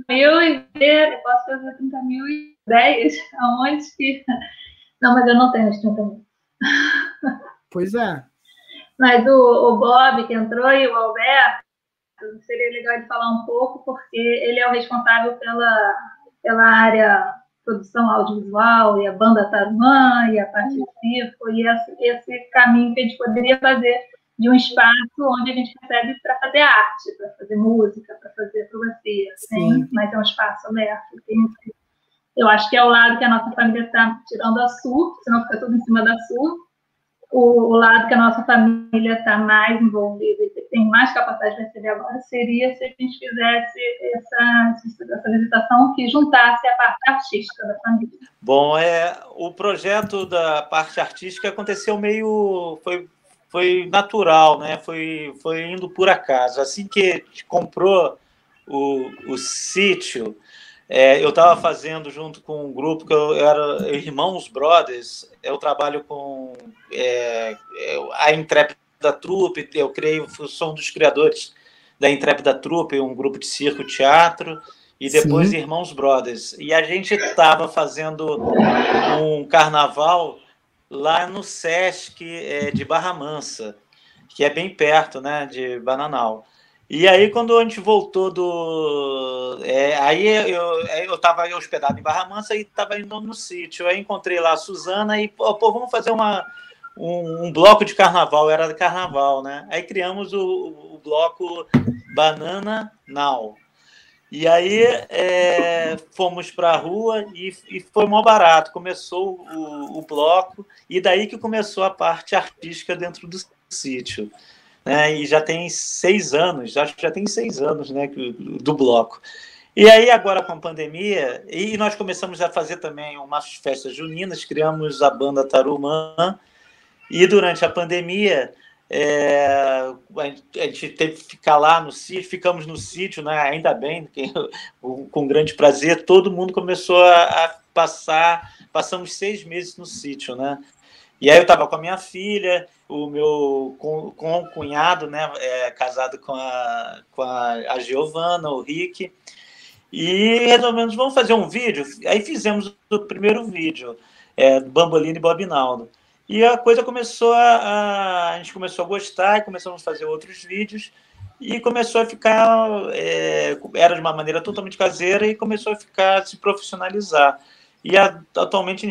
mil e ver, eu posso fazer 30 mil e 10, aonde que... Não, mas eu não tenho os 30 mil. Pois é. Mas o, o Bob que entrou e o Alberto, seria legal de falar um pouco, porque ele é o responsável pela, pela área produção audiovisual, e a banda Tarumã, e a parte de circo, e esse, esse caminho que a gente poderia fazer de um espaço onde a gente recebe para fazer arte, para fazer música, para fazer fotografia, né? mas é um espaço aberto. eu acho que é o lado que a nossa família está tirando a sul, senão fica tudo em cima da sul, o, lado que a nossa família está mais envolvida e tem mais capacidade de receber agora seria se a gente fizesse essa, essa visitação que juntasse a parte artística da família. Bom, é, o projeto da parte artística aconteceu meio. Foi, foi natural, né? foi, foi indo por acaso. Assim que comprou o, o sítio, é, eu estava fazendo junto com um grupo que eu, era Irmãos Brothers. Eu trabalho com é, a Intrépida Trupe. Eu criei, sou um dos criadores da Intrépida Trupe, um grupo de circo teatro, e depois Sim. Irmãos Brothers. E a gente estava fazendo um carnaval lá no Sesc é, de Barra Mansa, que é bem perto, né, de Bananal. E aí, quando a gente voltou do. É, aí eu, eu tava hospedado em Barra Mansa e estava indo no sítio. Aí encontrei lá a Suzana e, pô, pô vamos fazer uma, um, um, bloco de carnaval, era carnaval, né? Aí criamos o, o bloco Banana Now. E aí é, fomos para a rua e, e foi mó barato. Começou o, o bloco, e daí que começou a parte artística dentro do sítio né? E já tem seis anos, acho que já tem seis anos, né? Do bloco. E aí, agora com a pandemia, e nós começamos a fazer também umas festas juninas, criamos a banda Tarumã, e durante a pandemia, é, a gente teve que ficar lá no sítio, ficamos no sítio, né? ainda bem, com grande prazer, todo mundo começou a, a passar, passamos seis meses no sítio, né? E aí eu estava com a minha filha, o meu com, com cunhado, né, é, casado com a, com a, a Giovana, o Rick, e resolvemos, vamos fazer um vídeo. Aí fizemos o primeiro vídeo, é, Bambolino e Bobinaldo. E a coisa começou a, a, a gente começou a gostar, e começamos a fazer outros vídeos, e começou a ficar, é, era de uma maneira totalmente caseira, e começou a ficar, a se profissionalizar. E a, atualmente a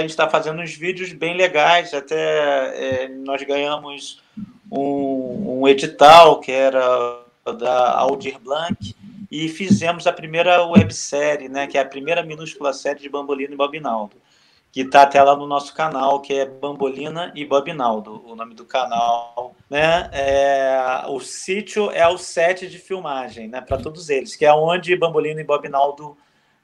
gente está fazendo uns vídeos bem legais, até é, nós ganhamos um, um, edital que era da Aldir Blanc e fizemos a primeira websérie, né, que é a primeira minúscula série de Bambolina e Bobinaldo, que está até lá no nosso canal, que é Bambolina e Bobinaldo, o nome do canal. Né? É, o sítio é o set de filmagem né, para todos eles, que é onde Bambolina e Bobinaldo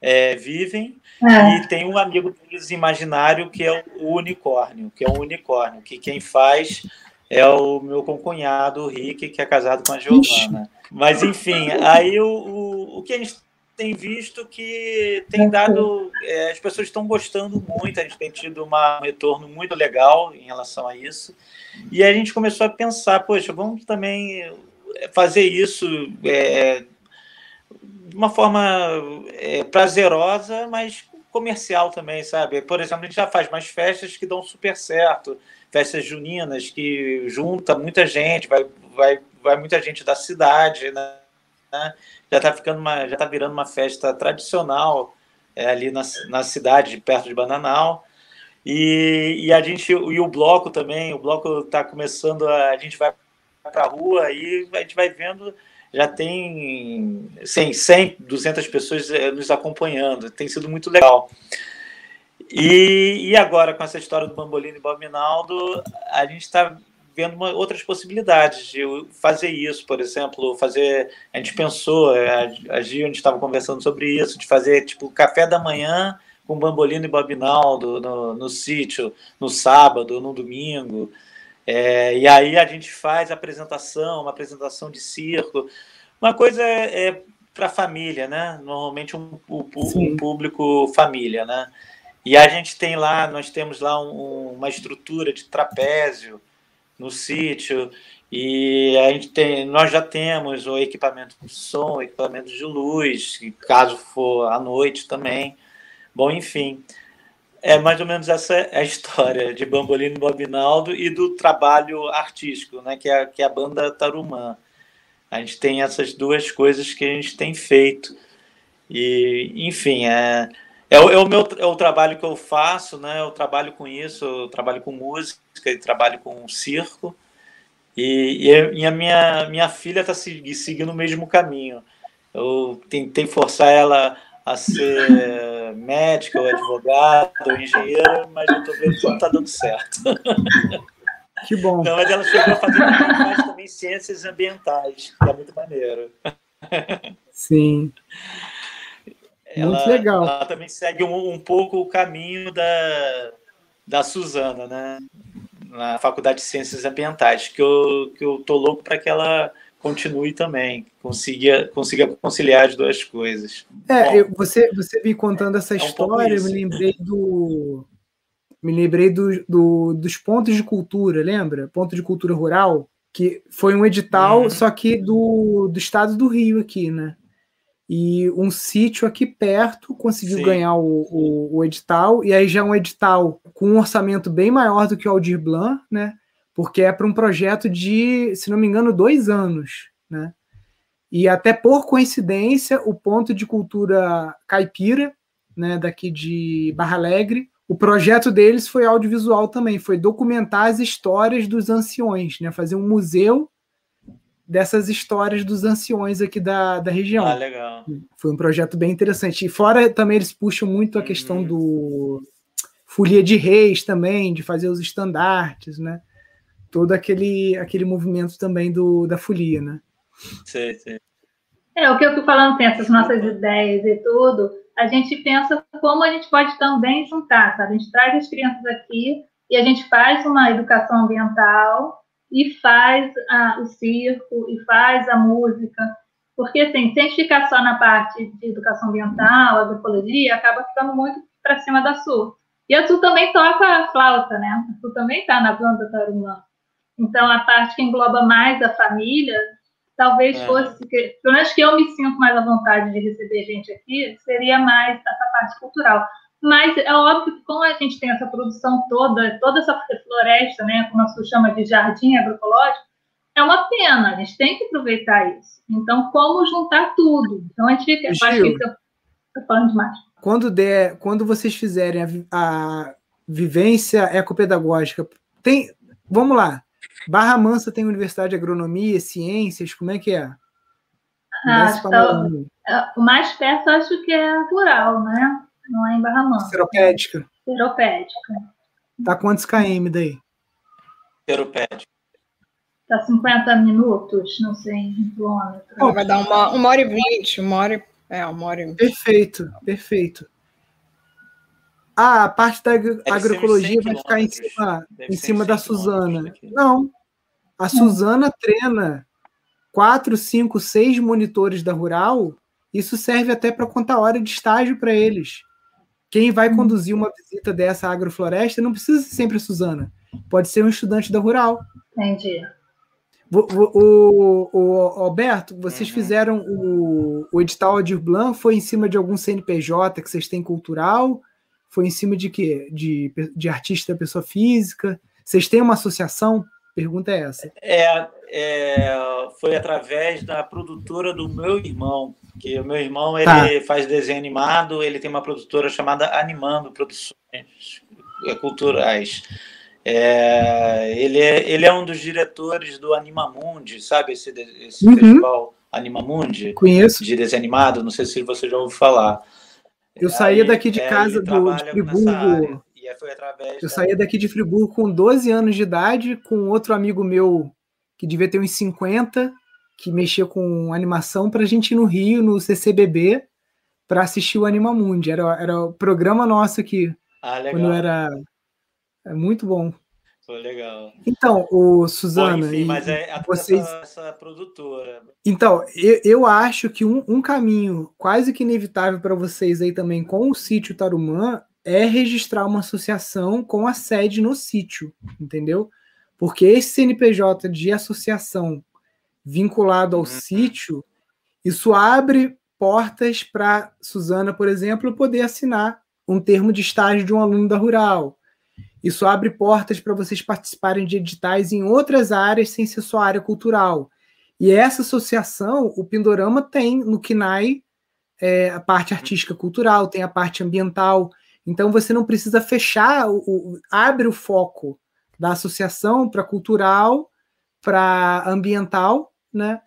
é, vivem, é. e tem um amigo deles imaginário que é o unicórnio, que é um unicórnio, que quem faz é o meu concunhado, o Rick, que é casado com a Giovana. Mas, enfim, aí o, o, o que a gente tem visto que tem dado. É, as pessoas estão gostando muito, a gente tem tido uma, um retorno muito legal em relação a isso. E a gente começou a pensar, poxa, vamos também fazer isso é, de uma forma é, prazerosa, mas comercial também, sabe? Por exemplo, a gente já faz mais festas que dão super certo, festas juninas que junta muita gente, vai, vai, vai muita gente da cidade, né? Já está ficando uma, já tá virando uma festa tradicional é, ali na, na cidade, perto de Bananal. E, e a gente e o bloco também, o bloco está começando, a, a gente vai para a rua e a gente vai vendo já tem 100, 100 200 pessoas eh, nos acompanhando. Tem sido muito legal. E, e agora, com essa história do Bambolino e Bominaldo, a gente está vendo uma, outras possibilidades de fazer isso, por exemplo, fazer. A gente pensou, a, a Gil, a gente estava conversando sobre isso, de fazer tipo café da manhã com Bambolino e Bobinaldo no, no sítio, no sábado, no domingo. É, e aí a gente faz apresentação, uma apresentação de circo. Uma coisa é, é para família, né? Normalmente um, um, um, público família, né? E a gente tem lá, nós temos lá um, uma estrutura de trapézio no sítio e a gente tem, nós já temos o equipamento de som, equipamento de luz, caso for à noite também. Bom, enfim. É mais ou menos essa é a história de Bambolino Bobinaldo e do trabalho artístico, né, que, é, que é a banda Tarumã. A gente tem essas duas coisas que a gente tem feito. E, enfim, é, é, o, é o meu é o trabalho que eu faço, né? Eu trabalho com isso, eu trabalho com música e trabalho com circo. E, e a minha, minha filha está seguindo o mesmo caminho. Eu tentei forçar ela a ser médica ou advogada ou engenheira, mas eu estou vendo que não está dando certo. Que bom. Não, mas ela chegou a fazer faz também ciências ambientais, que é muito maneiro. Sim. Ela, muito legal. Ela também segue um, um pouco o caminho da, da Suzana, né? Na Faculdade de Ciências Ambientais, que eu, que eu tô louco para que ela continue também, consiga, consiga conciliar as duas coisas. É, Bom, eu, você, você me contando essa é um história, eu me lembrei do. Me lembrei do, do, dos pontos de cultura, lembra? Ponto de cultura rural, que foi um edital, uhum. só que do, do estado do Rio aqui, né? E um sítio aqui perto conseguiu Sim. ganhar o, o, o, edital, e aí já é um edital com um orçamento bem maior do que o Aldir Blanc, né? Porque é para um projeto de, se não me engano, dois anos, né? E até por coincidência, o ponto de cultura caipira, né, daqui de Barra Alegre, o projeto deles foi audiovisual também, foi documentar as histórias dos anciões, né, fazer um museu dessas histórias dos anciões aqui da, da região. Ah, legal. Foi um projeto bem interessante. E fora também eles puxam muito a uhum. questão do folia de reis também, de fazer os estandartes, né? Todo aquele, aquele movimento também do, da folia, né? Sim, sim. É, o que eu estou falando, tem essas nossas ideias e tudo, a gente pensa como a gente pode também juntar, sabe? A gente traz as crianças aqui e a gente faz uma educação ambiental e faz a, o circo e faz a música, porque assim, se a gente ficar só na parte de educação ambiental, agroecologia, acaba ficando muito para cima da Sul. E a Sul também toca a flauta, né? A Sul também está na planta tarumã. Então, a parte que engloba mais a família, talvez é. fosse, pelo menos que eu me sinto mais à vontade de receber gente aqui, seria mais essa parte cultural. Mas é óbvio que, como a gente tem essa produção toda, toda essa floresta, né, como a Su chama de jardim agroecológico, é uma pena, a gente tem que aproveitar isso. Então, como juntar tudo? Então, a gente fica. Acho que estou falando demais. Quando, der, quando vocês fizerem a, a vivência ecopedagógica, tem. Vamos lá, Barra Mansa tem Universidade de Agronomia, Ciências, como é que é? Ah, então, o mais perto acho que é rural, né? Não é em Barra Mansa. Seropédica. Seropédica. Tá quantos km daí? Seropédica. Tá 50 minutos, não sei, em quilômetros. Vai dar uma, uma hora e vinte, uma hora e... É, uma hora e... Perfeito, perfeito. Ah, a parte da agroecologia vai ficar em cima, em cima da Suzana. Não. A Suzana treina quatro, cinco, seis monitores da Rural. Isso serve até para contar hora de estágio para eles. Quem vai hum. conduzir uma visita dessa agrofloresta não precisa ser sempre a Suzana. Pode ser um estudante da Rural. Entendi. O, o, o, Alberto, vocês uhum. fizeram o, o edital Adir Blanc, foi em cima de algum CNPJ que vocês têm cultural? Foi em cima de quê? De, de artista pessoa física? Vocês têm uma associação? Pergunta é essa. É, é, foi através da produtora do meu irmão, que o meu irmão ele tá. faz desenho animado, ele tem uma produtora chamada Animando Produções Culturais. É, ele, é, ele é um dos diretores do Animamundi, sabe esse, esse uhum. festival Animamundi? Conheço. De desenho animado, não sei se você já ouviu falar. Eu saía daqui de é, casa do, de Friburgo. eu saía daqui de Friburgo com 12 anos de idade, com outro amigo meu que devia ter uns 50, que mexia com animação, para a gente ir no Rio, no CCBB, para assistir o Animamundi. Era, era o programa nosso aqui. Ah, legal. Quando era. É muito bom. Foi legal. Então, o Suzana. Bom, enfim, mas é vocês... essa, essa produtora. Então, eu, eu acho que um, um caminho quase que inevitável para vocês aí também com o sítio Tarumã é registrar uma associação com a sede no sítio, entendeu? Porque esse CNPJ de associação vinculado ao uhum. sítio, isso abre portas para Suzana, por exemplo, poder assinar um termo de estágio de um aluno da Rural isso abre portas para vocês participarem de editais em outras áreas sem ser só área cultural. E essa associação, o Pindorama tem no KINAI é, a parte artística cultural, tem a parte ambiental. Então você não precisa fechar, o, o abre o foco da associação para cultural, para ambiental, né?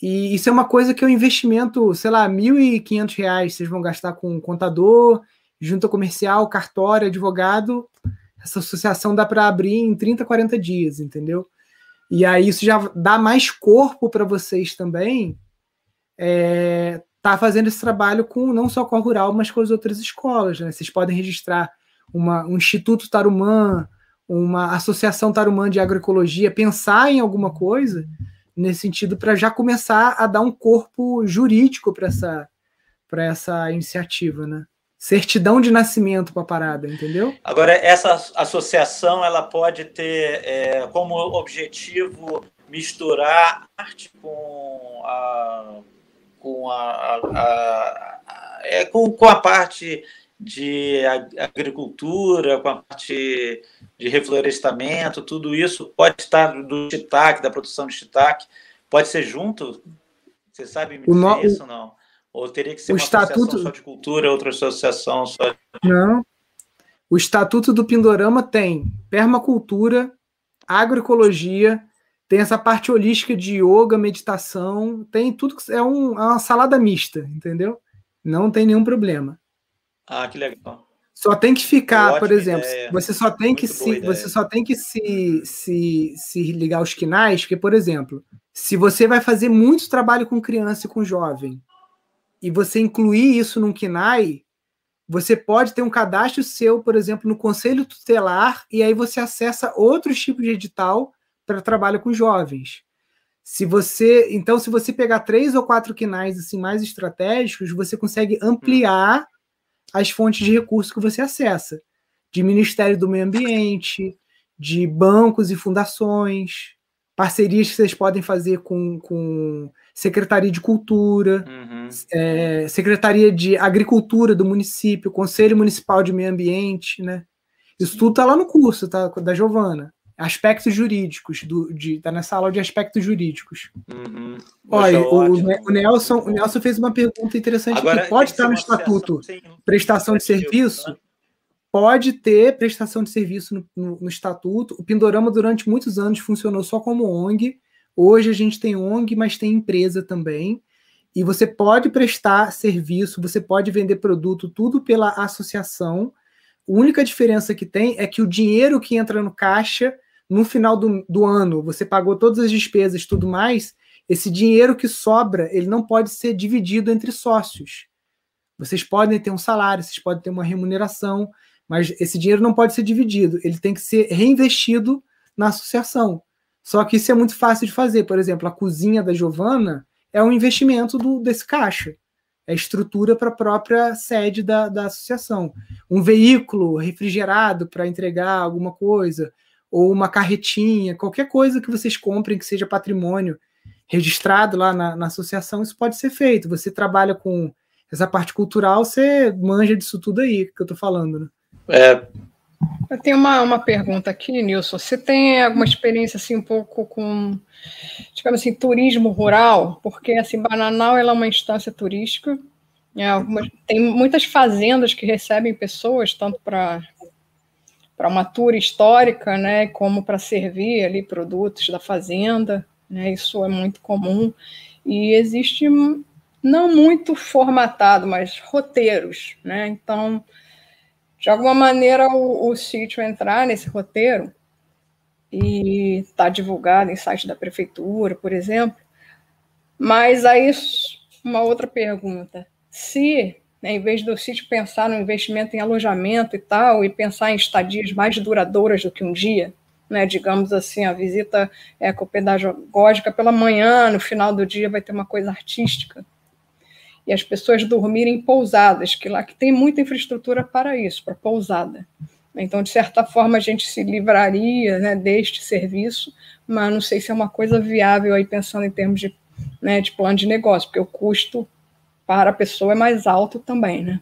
E isso é uma coisa que é um investimento, sei lá, R$ 1.500 vocês vão gastar com contador, junta comercial, cartório, advogado, essa associação dá para abrir em 30, 40 dias, entendeu? E aí isso já dá mais corpo para vocês também é, tá fazendo esse trabalho com não só com a Rural, mas com as outras escolas. Né? Vocês podem registrar uma, um Instituto Tarumã, uma associação Tarumã de agroecologia, pensar em alguma coisa nesse sentido para já começar a dar um corpo jurídico para essa, essa iniciativa, né? Certidão de nascimento para a parada, entendeu? Agora, essa associação ela pode ter é, como objetivo misturar arte com a, com a, a, a é, com, com a parte de agricultura, com a parte de reflorestamento, tudo isso pode estar do shiitake, da produção de shiitake, pode ser junto? Você sabe me dizer no... isso ou não? Ou teria que ser o uma estatuto... associação só de cultura, outra associação só de... Não. O Estatuto do Pindorama tem permacultura, agroecologia, tem essa parte holística de yoga, meditação, tem tudo que é, um, é uma salada mista, entendeu? Não tem nenhum problema. Ah, que legal. Só tem que ficar, por exemplo, ideia. você só tem que se, você só tem que se, se, se ligar aos quinais, porque, por exemplo, se você vai fazer muito trabalho com criança e com jovem, e você incluir isso num KINAI, você pode ter um cadastro seu, por exemplo, no Conselho Tutelar, e aí você acessa outros tipos de edital para trabalho com jovens. Se você, então, se você pegar três ou quatro quinais assim mais estratégicos, você consegue ampliar as fontes de recursos que você acessa, de Ministério do Meio Ambiente, de bancos e fundações, parcerias que vocês podem fazer com, com Secretaria de Cultura, uhum. É, Secretaria de Agricultura do município, Conselho Municipal de Meio Ambiente, né? Isso tudo está lá no curso, tá? Da Giovana. Aspectos jurídicos, do, de, tá nessa aula de aspectos jurídicos. Uhum. Olha, o, o, Nelson, o Nelson fez uma pergunta interessante Agora, que pode estar no estatuto prestação de serviço. Né? Pode ter prestação de serviço no, no, no estatuto. O Pindorama, durante muitos anos, funcionou só como ONG Hoje a gente tem ONG, mas tem empresa também. E você pode prestar serviço, você pode vender produto, tudo pela associação. A única diferença que tem é que o dinheiro que entra no caixa no final do, do ano, você pagou todas as despesas tudo mais, esse dinheiro que sobra, ele não pode ser dividido entre sócios. Vocês podem ter um salário, vocês podem ter uma remuneração, mas esse dinheiro não pode ser dividido, ele tem que ser reinvestido na associação. Só que isso é muito fácil de fazer. Por exemplo, a cozinha da Giovana é um investimento do, desse caixa. É estrutura para a própria sede da, da associação. Um veículo refrigerado para entregar alguma coisa, ou uma carretinha, qualquer coisa que vocês comprem que seja patrimônio registrado lá na, na associação, isso pode ser feito. Você trabalha com essa parte cultural, você manja disso tudo aí que eu estou falando. Né? É. Eu tenho uma, uma pergunta aqui, Nilson. Você tem alguma experiência assim um pouco com, digamos assim, turismo rural? Porque assim, Bananal ela é uma instância turística. É, algumas, tem muitas fazendas que recebem pessoas, tanto para para uma tour histórica, né, como para servir ali produtos da fazenda, né, isso é muito comum e existe não muito formatado, mas roteiros, né, então de alguma maneira o, o sítio entrar nesse roteiro e está divulgado em site da prefeitura, por exemplo, mas aí uma outra pergunta, se né, em vez do sítio pensar no investimento em alojamento e tal, e pensar em estadias mais duradouras do que um dia, né, digamos assim, a visita ecopedagógica pela manhã, no final do dia vai ter uma coisa artística, e as pessoas dormirem em pousadas, que lá que tem muita infraestrutura para isso, para pousada. Então, de certa forma, a gente se livraria né, deste serviço, mas não sei se é uma coisa viável aí pensando em termos de, né, de plano de negócio, porque o custo para a pessoa é mais alto também, né?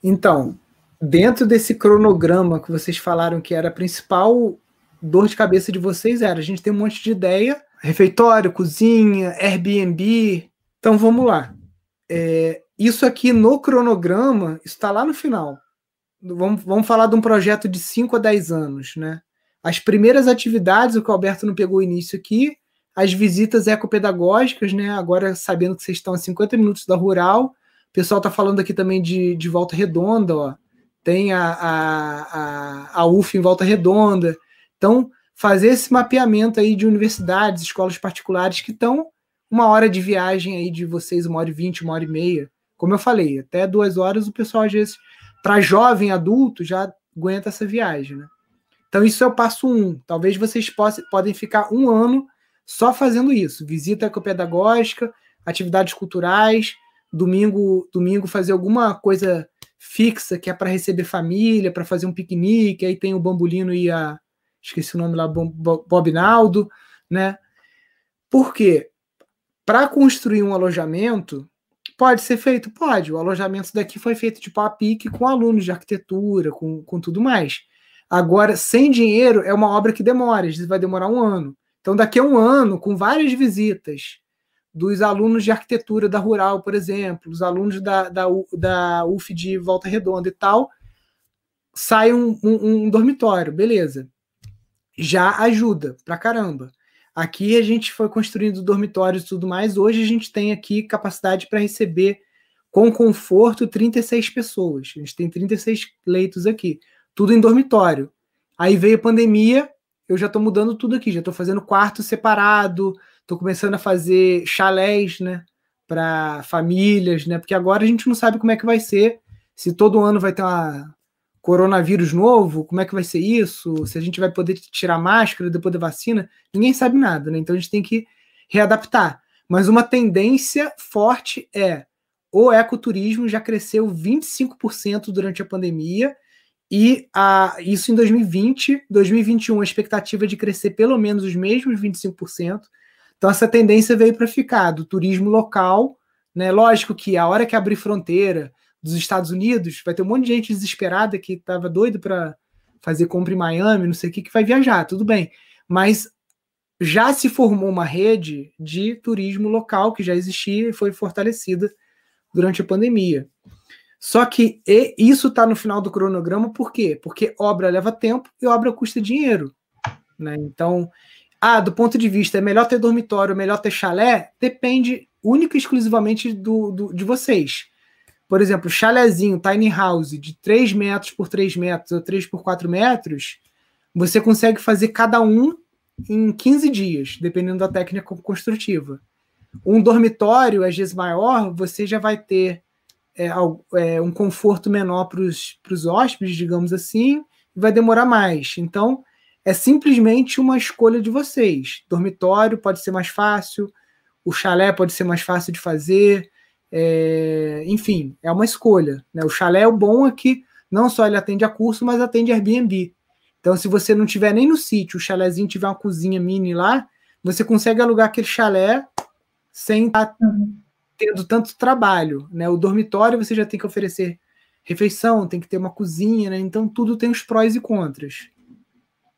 Então, dentro desse cronograma que vocês falaram que era a principal dor de cabeça de vocês era, a gente tem um monte de ideia, refeitório, cozinha, Airbnb. Então vamos lá. É, isso aqui no cronograma está lá no final. Vamos, vamos falar de um projeto de 5 a 10 anos, né? As primeiras atividades, o que o Alberto não pegou o início aqui, as visitas ecopedagógicas, né? Agora sabendo que vocês estão a 50 minutos da rural, o pessoal está falando aqui também de, de Volta Redonda, ó. Tem a, a, a, a UF em Volta Redonda. Então, fazer esse mapeamento aí de universidades, escolas particulares que estão uma hora de viagem aí de vocês, uma hora e vinte, uma hora e meia. Como eu falei, até duas horas o pessoal, às vezes, para jovem adulto, já aguenta essa viagem, né? Então, isso é o passo um. Talvez vocês possam, podem ficar um ano só fazendo isso. Visita ecopedagógica, atividades culturais, domingo, domingo fazer alguma coisa fixa que é para receber família, para fazer um piquenique, aí tem o Bambolino e a esqueci o nome lá, Bob Naldo, né? Por quê? Para construir um alojamento, pode ser feito? Pode. O alojamento daqui foi feito de pau a pique com alunos de arquitetura, com, com tudo mais. Agora, sem dinheiro, é uma obra que demora, às vezes vai demorar um ano. Então, daqui a um ano, com várias visitas dos alunos de arquitetura da Rural, por exemplo, os alunos da, da, da UF de Volta Redonda e tal, sai um, um, um dormitório, beleza. Já ajuda pra caramba. Aqui a gente foi construindo dormitórios e tudo mais. Hoje a gente tem aqui capacidade para receber com conforto 36 pessoas. A gente tem 36 leitos aqui, tudo em dormitório. Aí veio a pandemia, eu já estou mudando tudo aqui, já estou fazendo quarto separado, estou começando a fazer chalés, né, para famílias, né, porque agora a gente não sabe como é que vai ser, se todo ano vai ter uma coronavírus novo, como é que vai ser isso, se a gente vai poder tirar máscara depois da vacina, ninguém sabe nada, né, então a gente tem que readaptar. Mas uma tendência forte é o ecoturismo já cresceu 25% durante a pandemia e a, isso em 2020, 2021, a expectativa é de crescer pelo menos os mesmos 25%. Então, essa tendência veio para ficar do turismo local. Né? Lógico que a hora que abrir fronteira dos Estados Unidos, vai ter um monte de gente desesperada que estava doido para fazer compra em Miami, não sei o que, que vai viajar, tudo bem. Mas já se formou uma rede de turismo local que já existia e foi fortalecida durante a pandemia. Só que isso está no final do cronograma, por quê? Porque obra leva tempo e obra custa dinheiro. Né? Então, ah, do ponto de vista, é melhor ter dormitório, melhor ter chalé? Depende única e exclusivamente do, do, de vocês. Por exemplo, chalezinho, tiny house, de 3 metros por 3 metros ou 3 por 4 metros, você consegue fazer cada um em 15 dias, dependendo da técnica construtiva. Um dormitório, às vezes maior, você já vai ter é, é, um conforto menor para os hóspedes, digamos assim, e vai demorar mais. Então, é simplesmente uma escolha de vocês. Dormitório pode ser mais fácil, o chalé pode ser mais fácil de fazer, é, enfim, é uma escolha. Né? O chalé, o bom é que não só ele atende a curso, mas atende Airbnb. Então, se você não tiver nem no sítio, o chalézinho tiver uma cozinha mini lá, você consegue alugar aquele chalé sem estar tá tendo tanto trabalho. Né? O dormitório você já tem que oferecer refeição, tem que ter uma cozinha, né? então tudo tem os prós e contras.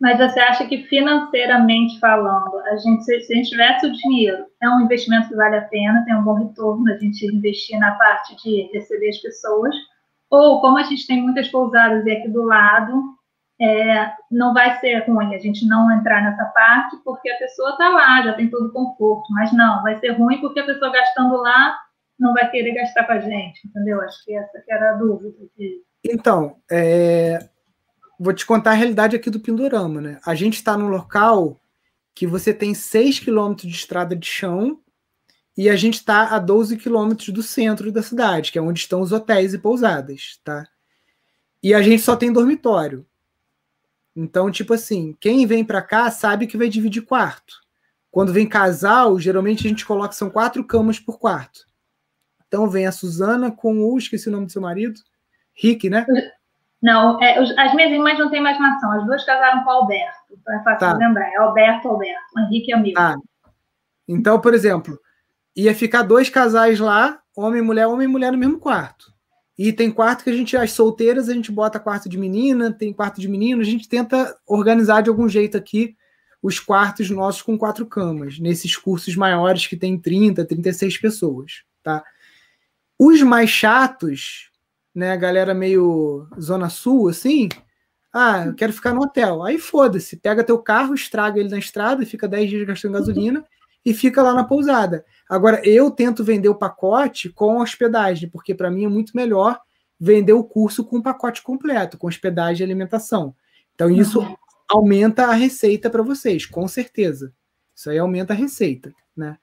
Mas você acha que financeiramente falando, a gente, se, a gente tivesse o dinheiro, é um investimento que vale a pena, tem um bom retorno a gente investir na parte de receber as pessoas, ou como a gente tem muitas pousadas aqui do lado, é, não vai ser ruim a gente não entrar nessa parte, porque a pessoa está lá, já tem todo o conforto, mas não, vai ser ruim porque a pessoa gastando lá não vai querer gastar com a gente, entendeu? Acho que essa que era a dúvida. Então, é... vou te contar a realidade aqui do Pindorama, né? A gente está num local que você tem 6 quilômetros de estrada de chão e a gente está a 12 quilômetros do centro da cidade, que é onde estão os hotéis e pousadas, tá? E a gente só tem dormitório. Então, tipo assim, quem vem para cá sabe que vai dividir quarto. Quando vem casal, geralmente a gente coloca são quatro camas por quarto. Então vem a Suzana com o, esqueci o nome do seu marido, Rick, né? Não, é, as minhas irmãs não têm imaginação. As duas casaram com o Alberto. É fácil tá. lembrar. É Alberto, Alberto. Henrique e amigo. Tá. Então, por exemplo, ia ficar dois casais lá, homem e mulher, homem e mulher no mesmo quarto. E tem quarto que a gente, as solteiras, a gente bota quarto de menina, tem quarto de menino, a gente tenta organizar de algum jeito aqui os quartos nossos com quatro camas, nesses cursos maiores que tem 30, 36 pessoas, tá? Os mais chatos, né, a galera meio zona sul, assim, ah, eu quero ficar no hotel. Aí foda-se, pega teu carro, estraga ele na estrada, fica 10 dias gastando gasolina e fica lá na pousada. Agora, eu tento vender o pacote com hospedagem, porque para mim é muito melhor vender o curso com o pacote completo, com hospedagem e alimentação. Então, isso uhum. aumenta a receita para vocês, com certeza. Isso aí aumenta a receita, né?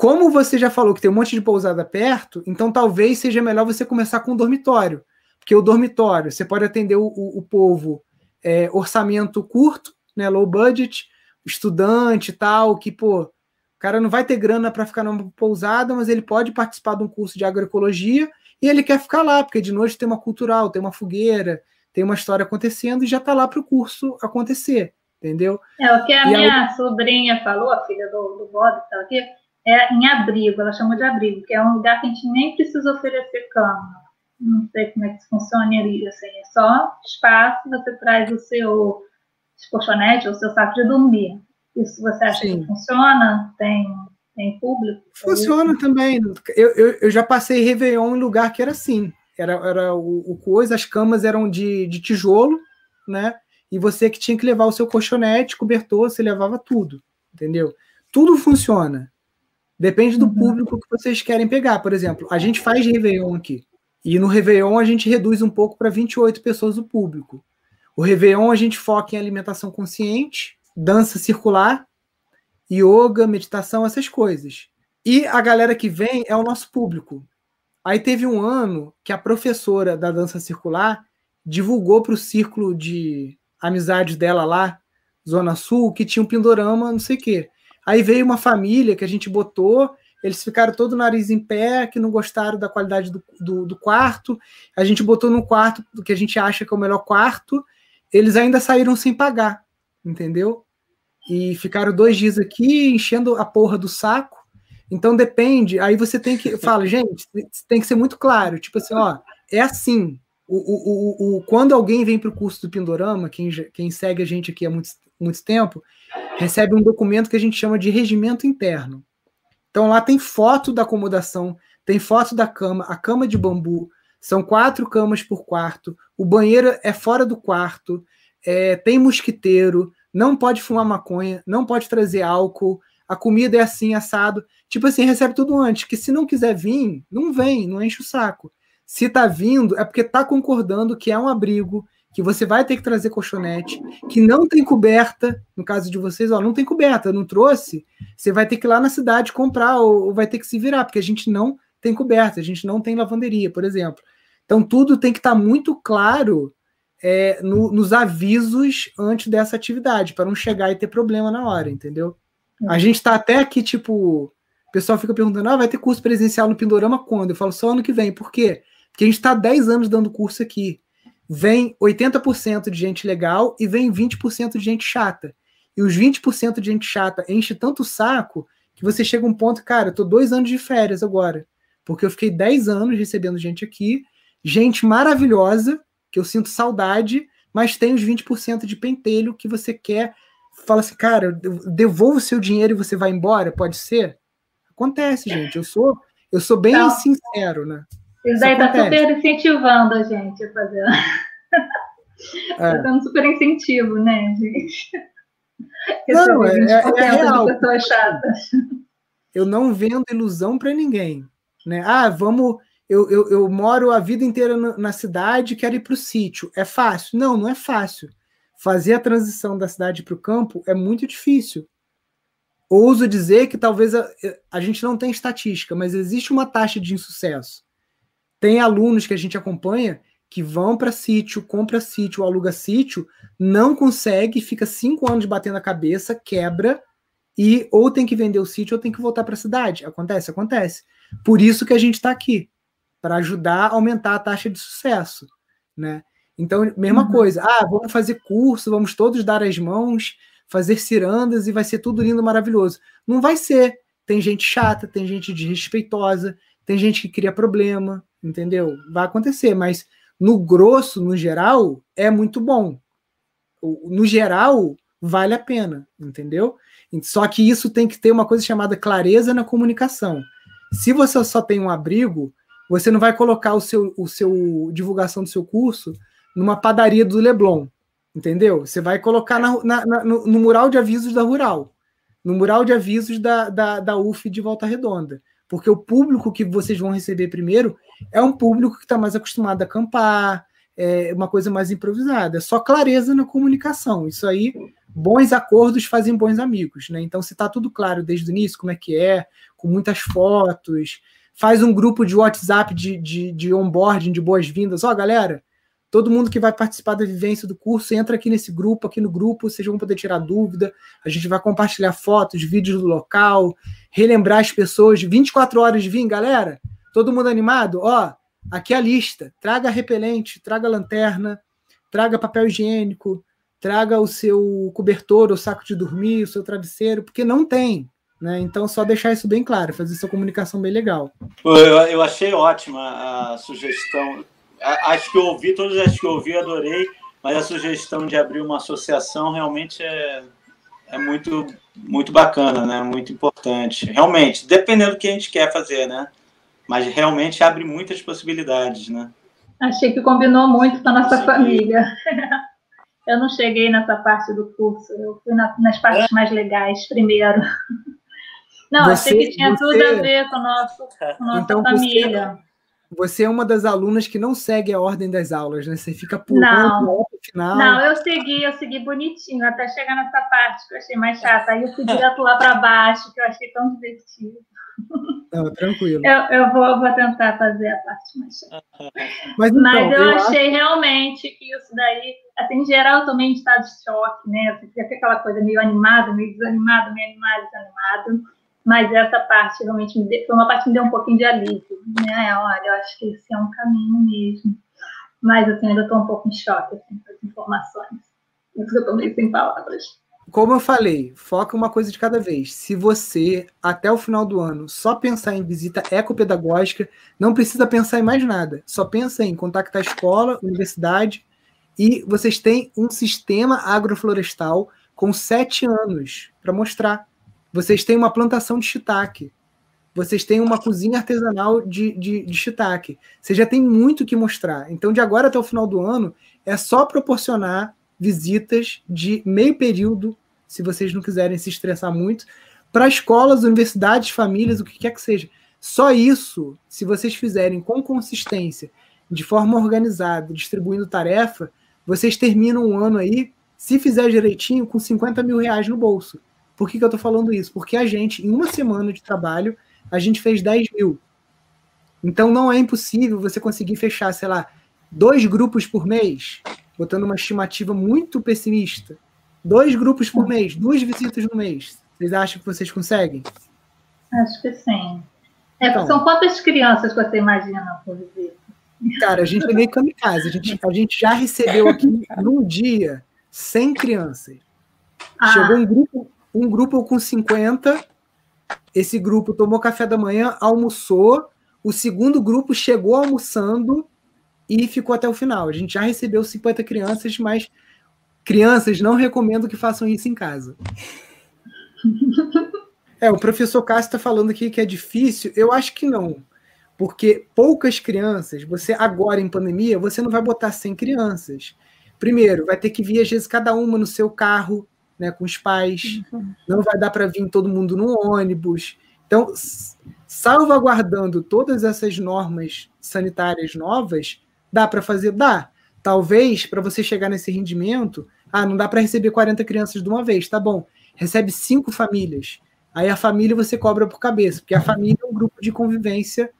Como você já falou que tem um monte de pousada perto, então talvez seja melhor você começar com um dormitório. Porque o dormitório, você pode atender o, o, o povo é, orçamento curto, né, low budget, estudante e tal, que, pô, o cara não vai ter grana para ficar numa pousada, mas ele pode participar de um curso de agroecologia e ele quer ficar lá, porque de noite tem uma cultural, tem uma fogueira, tem uma história acontecendo e já está lá para o curso acontecer, entendeu? É, o que a e minha aí... sobrinha falou, a filha do, do Bob, que está aqui, é em abrigo, ela chamou de abrigo, que é um lugar que a gente nem precisa oferecer cama. Não sei como é que funciona ali, assim, é só espaço, você traz o seu colchonete ou o seu saco de dormir. Isso você acha Sim. que funciona? Tem, tem público? Funciona também. Eu, eu, eu, já passei Réveillon em lugar que era assim. Era, era o, o coisa, as camas eram de, de tijolo, né? E você que tinha que levar o seu colchonete, cobertor, você levava tudo, entendeu? Tudo funciona. Depende do uhum. público que vocês querem pegar. Por exemplo, a gente faz Réveillon aqui. E no Réveillon a gente reduz um pouco para 28 pessoas do público. O Réveillon a gente foca em alimentação consciente, dança circular, yoga, meditação, essas coisas. E a galera que vem é o nosso público. Aí teve um ano que a professora da dança circular divulgou para o círculo de amizades dela lá, Zona Sul, que tinha um pindorama, não sei o quê. Aí veio uma família que a gente botou, eles ficaram todo o nariz em pé, que não gostaram da qualidade do, do, do quarto. A gente botou no quarto que a gente acha que é o melhor quarto. Eles ainda saíram sem pagar entendeu? E ficaram dois dias aqui enchendo a porra do saco. Então depende. Aí você tem que. Fala, gente, tem que ser muito claro. Tipo assim, ó, é assim. O, o, o, o, quando alguém vem para o curso do Pindorama, quem, quem segue a gente aqui há muito, muito tempo, recebe um documento que a gente chama de regimento interno. Então lá tem foto da acomodação, tem foto da cama, a cama de bambu, são quatro camas por quarto, o banheiro é fora do quarto, é, tem mosquiteiro, não pode fumar maconha, não pode trazer álcool, a comida é assim, assado. Tipo assim, recebe tudo antes, que se não quiser vir, não vem, não enche o saco. Se tá vindo, é porque tá concordando que é um abrigo, que você vai ter que trazer colchonete, que não tem coberta, no caso de vocês, ó, não tem coberta, não trouxe, você vai ter que ir lá na cidade comprar ou, ou vai ter que se virar, porque a gente não tem coberta, a gente não tem lavanderia, por exemplo. Então tudo tem que estar tá muito claro é, no, nos avisos antes dessa atividade, para não chegar e ter problema na hora, entendeu? A gente está até aqui, tipo, o pessoal fica perguntando: ah, vai ter curso presencial no Pindorama quando? Eu falo só ano que vem. Por quê? Porque a gente está 10 anos dando curso aqui vem 80% de gente legal e vem 20% de gente chata. E os 20% de gente chata enche tanto o saco que você chega a um ponto, cara, eu tô dois anos de férias agora. Porque eu fiquei 10 anos recebendo gente aqui, gente maravilhosa, que eu sinto saudade, mas tem os 20% de pentelho que você quer. Fala assim, cara, devolvo o seu dinheiro e você vai embora, pode ser? Acontece, gente. Eu sou, eu sou bem então, sincero, né? Isso daí está super incentivando a gente a fazer. Está é. dando super incentivo, né, gente? Não, é, é, é real. pessoas chatas. Eu não vendo ilusão para ninguém. Né? Ah, vamos. Eu, eu, eu, moro a vida inteira na cidade quero ir para o sítio. É fácil? Não, não é fácil. Fazer a transição da cidade para o campo é muito difícil. Ouso dizer que talvez a, a gente não tem estatística, mas existe uma taxa de insucesso. Tem alunos que a gente acompanha que vão para sítio, compra sítio, aluga sítio, não consegue, fica cinco anos batendo a cabeça, quebra e ou tem que vender o sítio ou tem que voltar para a cidade. Acontece, acontece. Por isso que a gente está aqui para ajudar a aumentar a taxa de sucesso, né? Então, mesma uhum. coisa. Ah, vamos fazer curso, vamos todos dar as mãos, fazer cirandas e vai ser tudo lindo, maravilhoso. Não vai ser. Tem gente chata, tem gente desrespeitosa, tem gente que cria problema, entendeu? Vai acontecer, mas no grosso, no geral, é muito bom. No geral, vale a pena, entendeu? Só que isso tem que ter uma coisa chamada clareza na comunicação. Se você só tem um abrigo, você não vai colocar o seu, o seu divulgação do seu curso numa padaria do Leblon, entendeu? Você vai colocar na, na, na, no, no, mural de avisos da Rural, no mural de avisos da, da, da UF de Volta Redonda porque o público que vocês vão receber primeiro é um público que está mais acostumado a acampar, é uma coisa mais improvisada. É só clareza na comunicação. Isso aí, bons acordos fazem bons amigos, né? Então, se está tudo claro desde o início, como é que é, com muitas fotos, faz um grupo de WhatsApp de, de, de onboarding, de boas-vindas. Ó, oh, galera, Todo mundo que vai participar da vivência do curso entra aqui nesse grupo, aqui no grupo, vocês vão poder tirar dúvida. A gente vai compartilhar fotos, vídeos do local, relembrar as pessoas. 24 horas de vir, galera. Todo mundo animado? Ó, aqui é a lista. Traga repelente, traga lanterna, traga papel higiênico, traga o seu cobertor, o saco de dormir, o seu travesseiro, porque não tem. Né? Então, só deixar isso bem claro, fazer essa comunicação bem legal. Eu, eu achei ótima a sugestão acho que eu ouvi, todas as que eu ouvi, adorei, mas a sugestão de abrir uma associação realmente é, é muito, muito bacana, né? Muito importante. Realmente, dependendo do que a gente quer fazer, né? Mas realmente abre muitas possibilidades, né? Achei que combinou muito com a nossa família. Eu não cheguei nessa parte do curso, eu fui na, nas partes é? mais legais primeiro. Não, você, achei que tinha você... tudo a ver com, nosso, com a nossa então, família. Você você é uma das alunas que não segue a ordem das aulas, né? Você fica pulando não. final. Não, eu segui, eu segui bonitinho, até chegar nessa parte que eu achei mais chata. Aí eu fui direto lá para baixo, que eu achei tão divertido. Não, tranquilo. Eu, eu vou, vou tentar fazer a parte mais chata. Mas, então, Mas eu, eu, achei acho... realmente que isso daí, assim, em geral, eu tomei em estado de choque, né? Você fica aquela coisa meio animado, meio desanimado, meio animado, desanimado mas essa parte realmente me deu, foi uma parte que me deu um pouquinho de alívio, né? Olha, eu acho que esse é um caminho mesmo. Mas assim, ainda estou um pouco em choque assim, com as informações. Isso que eu estou sem palavras. Como eu falei, foca uma coisa de cada vez. Se você, até o final do ano, só pensar em visita ecopedagógica, não precisa pensar em mais nada. Só pensa em contactar a escola, universidade, e vocês têm um sistema agroflorestal com sete anos para mostrar. Vocês têm uma plantação de shiitake. Vocês têm uma cozinha artesanal de, de, de shiitake. Você já tem muito que mostrar. Então, de agora até o final do ano, é só proporcionar visitas de meio período, se vocês não quiserem se estressar muito, para escolas, universidades, famílias, o que quer que seja. Só isso, se vocês fizerem com consistência, de forma organizada, distribuindo tarefa, vocês terminam um ano aí, se fizer direitinho, com 50 mil reais no bolso. Por que, que eu estou falando isso? Porque a gente, em uma semana de trabalho, a gente fez 10 mil. Então não é impossível você conseguir fechar, sei lá, dois grupos por mês, botando uma estimativa muito pessimista. Dois grupos por mês, duas visitas no mês. Vocês acham que vocês conseguem? Acho que sim. É, então, são quantas crianças você imagina por visita? Cara, a gente é meio kamikaze. A gente, a gente já recebeu aqui num dia 100 crianças. Ah. Chegou um grupo, um grupo com 50. Esse grupo tomou café da manhã, almoçou. O segundo grupo chegou almoçando e ficou até o final. A gente já recebeu 50 crianças, mas crianças não recomendo que façam isso em casa. É, o professor Cássio está falando aqui que é difícil. Eu acho que não. Porque poucas crianças, você agora em pandemia, você não vai botar 100 crianças. Primeiro, vai ter que vir, às vezes, cada uma no seu carro, né, com os pais. Uhum. Não vai dar para vir todo mundo no ônibus. Então, salvaguardando todas essas normas sanitárias novas, dá para fazer? Dá. Talvez, para você chegar nesse rendimento, ah, não dá para receber 40 crianças de uma vez, tá bom. Recebe cinco famílias. Aí a família você cobra por cabeça, porque a família é um grupo de convivência,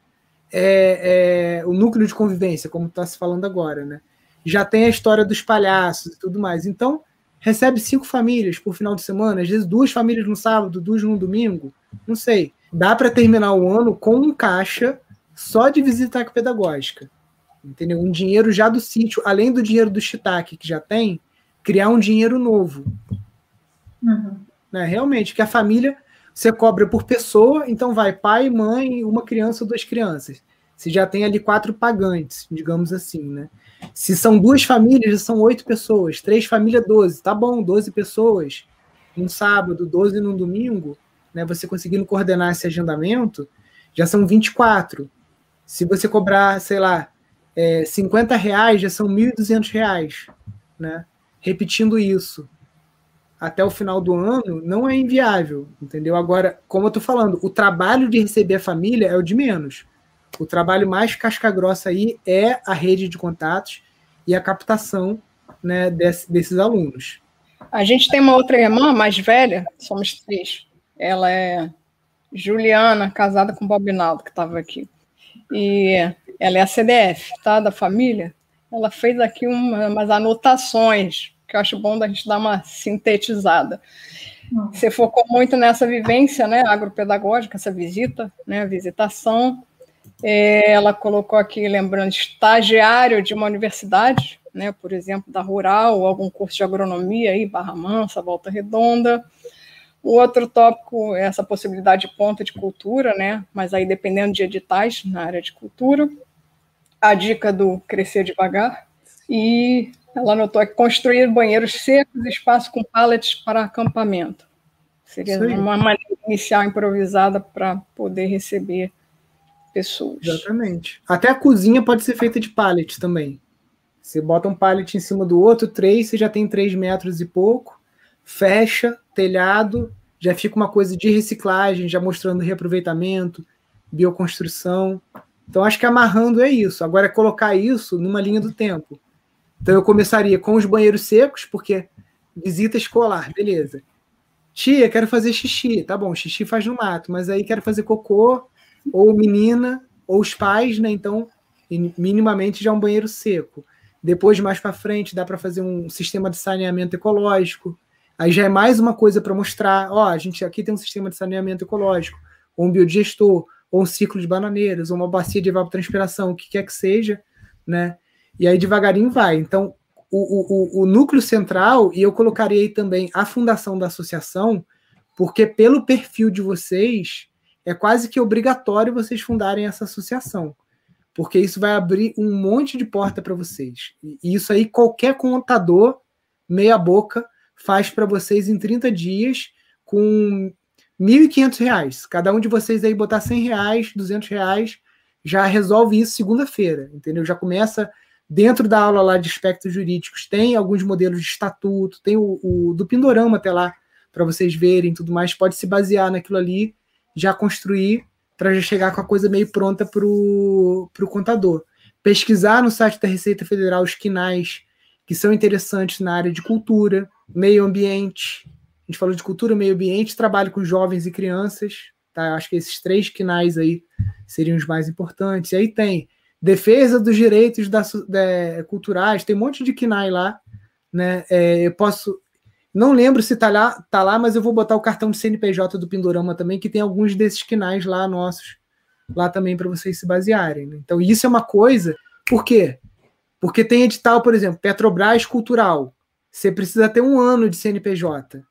é, é o núcleo de convivência, como está se falando agora, né? Já tem a história dos palhaços e tudo mais. Então, recebe cinco famílias por final de semana, às vezes duas famílias no sábado, duas no domingo, não sei. Dá para terminar o ano com um caixa só de visita pedagógica. Entendeu? Um dinheiro já do sítio, além do dinheiro do shiitake que já tem, criar um dinheiro novo. Uhum. Né? Realmente, que a família você cobra por pessoa, então vai pai, mãe, uma criança ou duas crianças. Você já tem ali quatro pagantes, digamos assim, né? Se são duas famílias, são oito pessoas. Três famílias, doze. Tá bom, doze pessoas. Um sábado, doze num domingo, né? Você conseguindo coordenar esse agendamento, já são 24. Se você cobrar, sei lá, é, 50 reais, já são 1.200 reais, né? Repetindo isso até o final do ano não é inviável, entendeu? Agora, como eu tô falando, o trabalho de receber a família é o de menos. O trabalho mais casca grossa aí é a rede de contatos e a captação né, desse, desses alunos. A gente tem uma outra irmã mais velha, somos três. Ela é Juliana, casada com o Bobinaldo, que estava aqui. E ela é a CDF, tá? Da família. Ela fez aqui uma, umas anotações que eu acho bom da gente dar uma sintetizada. Hum. Você focou muito nessa vivência né, agropedagógica, essa visita, né, a visitação. É, ela colocou aqui, lembrando, estagiário de uma universidade, né, por exemplo, da Rural, ou algum curso de agronomia, aí, Barra Mansa, Volta Redonda. O outro tópico é essa possibilidade de ponta de cultura, né, mas aí dependendo de editais na área de cultura. A dica do crescer devagar. E ela anotou aqui, construir banheiros secos, espaço com pallets para acampamento. Seria uma maneira inicial improvisada para poder receber pessoas. Exatamente. Até a cozinha pode ser feita de pallet também. Você bota um pallet em cima do outro, três, você já tem três metros e pouco, fecha, telhado, já fica uma coisa de reciclagem, já mostrando reaproveitamento, bioconstrução. Então, acho que amarrando é isso. Agora é colocar isso numa linha do tempo. Então eu começaria com os banheiros secos, porque visita escolar, beleza. Tia, quero fazer xixi. Tá bom, xixi faz no mato, mas aí quero fazer cocô, ou menina, ou os pais, né? Então, minimamente já um banheiro seco. Depois, mais para frente, dá para fazer um sistema de saneamento ecológico. Aí já é mais uma coisa para mostrar. Ó, a gente aqui tem um sistema de saneamento ecológico, ou um biodigestor, ou um ciclo de bananeiras, ou uma bacia de evapotranspiração, o que quer que seja, né? E aí devagarinho vai. Então, o, o, o núcleo central, e eu colocaria aí também a fundação da associação, porque pelo perfil de vocês, é quase que obrigatório vocês fundarem essa associação. Porque isso vai abrir um monte de porta para vocês. E isso aí qualquer contador, meia boca, faz para vocês em 30 dias com R$ 1.500. Cada um de vocês aí botar 100 reais, 200 reais, já resolve isso segunda-feira, entendeu? Já começa Dentro da aula lá de aspectos jurídicos, tem alguns modelos de estatuto, tem o, o do Pindorama até lá, para vocês verem tudo mais, pode se basear naquilo ali, já construir para já chegar com a coisa meio pronta para o contador. Pesquisar no site da Receita Federal os quinais que são interessantes na área de cultura, meio ambiente. A gente falou de cultura, meio ambiente, trabalho com jovens e crianças. Tá? Acho que esses três quinais aí seriam os mais importantes. E aí tem defesa dos direitos da, da, culturais, tem um monte de KNAI lá, né? É, eu posso. Não lembro se tá lá, tá lá, mas eu vou botar o cartão de CNPJ do Pindorama também, que tem alguns desses KNAIs lá nossos, lá também para vocês se basearem. Né? Então, isso é uma coisa. Por quê? Porque tem edital, por exemplo, Petrobras Cultural. Você precisa ter um ano de CNPJ.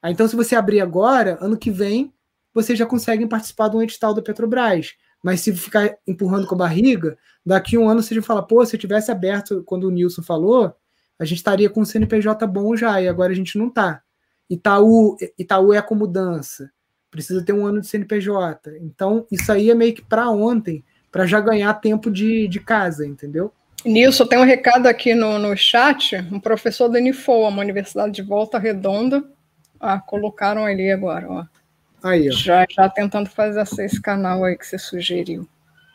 Aí, então, se você abrir agora, ano que vem, você já consegue participar de um edital da Petrobras. Mas se ficar empurrando com a barriga, daqui a um ano você já fala, pô, se eu tivesse aberto quando o Nilson falou, a gente estaria com o CNPJ bom já, e agora a gente não tá. Itaú, Itaú é a mudança, precisa ter um ano de CNPJ. Então, isso aí é meio que para ontem, para já ganhar tempo de, de casa, entendeu? Nilson, tem um recado aqui no, no chat, um professor da Unifoa, uma universidade de Volta Redonda, ah, colocaram ali agora, ó. Aí, ó. Já, já tentando fazer esse canal aí que você sugeriu.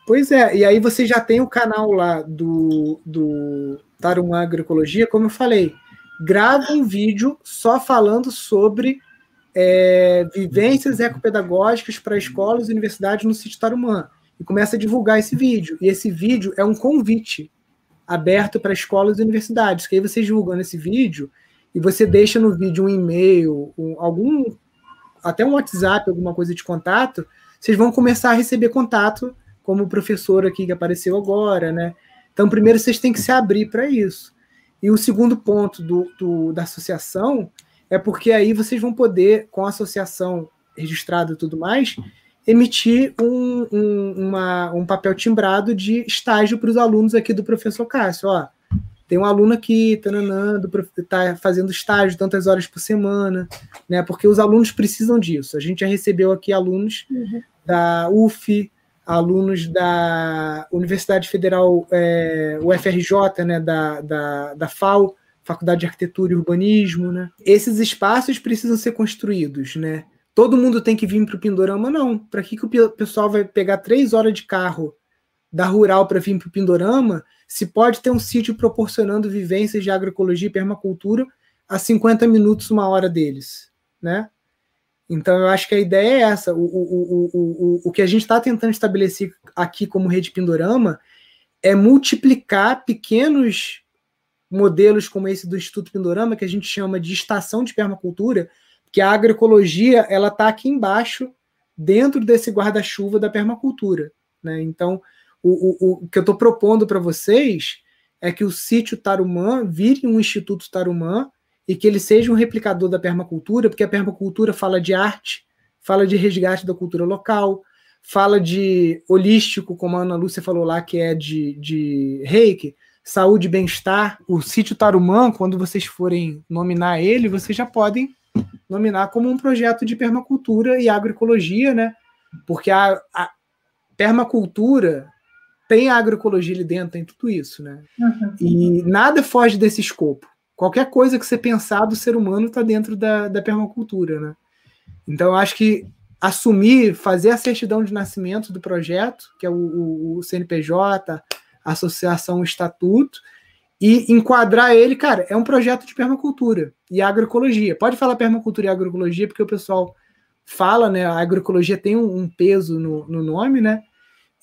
Pois é, e aí você já tem o canal lá do, do Agroecologia, como eu falei, grava um vídeo só falando sobre é, vivências ecopedagógicas para escolas e universidades no sítio Tarumã. E começa a divulgar esse vídeo. E esse vídeo é um convite aberto para escolas e universidades, que aí você divulgando esse vídeo e você deixa no vídeo um e-mail, um, algum até um WhatsApp, alguma coisa de contato, vocês vão começar a receber contato, como o professor aqui que apareceu agora, né? Então, primeiro vocês têm que se abrir para isso. E o segundo ponto do, do, da associação é porque aí vocês vão poder, com a associação registrada e tudo mais, emitir um, um, uma, um papel timbrado de estágio para os alunos aqui do professor Cássio. Ó, tem um aluno aqui, está fazendo estágio tantas horas por semana, né? Porque os alunos precisam disso. A gente já recebeu aqui alunos uhum. da UF, alunos da Universidade Federal é, UFRJ, né? Da, da, da FAO, Faculdade de Arquitetura e Urbanismo, né? Esses espaços precisam ser construídos, né? Todo mundo tem que vir para o Pindorama? Não. Para que, que o pessoal vai pegar três horas de carro da rural para vir para o Pindorama se pode ter um sítio proporcionando vivências de agroecologia e permacultura a 50 minutos, uma hora deles, né? Então, eu acho que a ideia é essa. O, o, o, o, o que a gente está tentando estabelecer aqui como rede Pindorama é multiplicar pequenos modelos como esse do Instituto Pindorama, que a gente chama de estação de permacultura, que a agroecologia ela está aqui embaixo, dentro desse guarda-chuva da permacultura. Né? Então, o, o, o que eu estou propondo para vocês é que o sítio Tarumã vire um Instituto Tarumã e que ele seja um replicador da permacultura, porque a permacultura fala de arte, fala de resgate da cultura local, fala de holístico, como a Ana Lúcia falou lá, que é de, de reiki, saúde e bem-estar. O sítio Tarumã, quando vocês forem nominar ele, vocês já podem nominar como um projeto de permacultura e agroecologia, né? Porque a, a permacultura tem a agroecologia ali dentro, tem tudo isso, né? Uhum. E nada foge desse escopo. Qualquer coisa que você pensar do ser humano está dentro da, da permacultura, né? Então, acho que assumir, fazer a certidão de nascimento do projeto, que é o, o, o CNPJ, a associação, estatuto, e enquadrar ele, cara, é um projeto de permacultura e agroecologia. Pode falar permacultura e agroecologia, porque o pessoal fala, né? A agroecologia tem um, um peso no, no nome, né?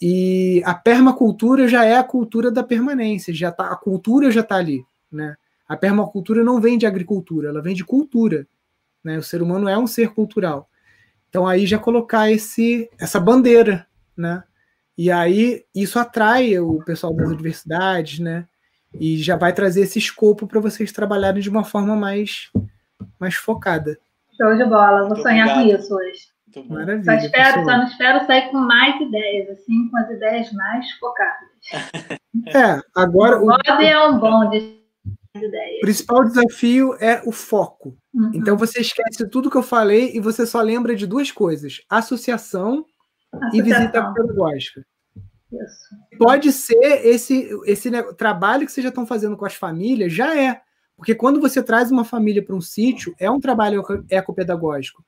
E a permacultura já é a cultura da permanência, já tá, a cultura já está ali, né? A permacultura não vem de agricultura, ela vem de cultura, né? O ser humano é um ser cultural. Então aí já colocar esse essa bandeira, né? E aí isso atrai o pessoal das universidades, né? E já vai trazer esse escopo para vocês trabalharem de uma forma mais mais focada. Show de bola, vou Muito sonhar obrigado. com isso hoje. Maravilha. Só, espero, só não espero sair com mais ideias, assim, com as ideias mais focadas. É, agora. O modo é um bom de ideias. O principal desafio é o foco. Uhum. Então você esquece tudo que eu falei e você só lembra de duas coisas: associação, associação. e visita pedagógica. Isso. Pode ser esse, esse trabalho que vocês já estão fazendo com as famílias, já é. Porque quando você traz uma família para um sítio, é um trabalho ecopedagógico.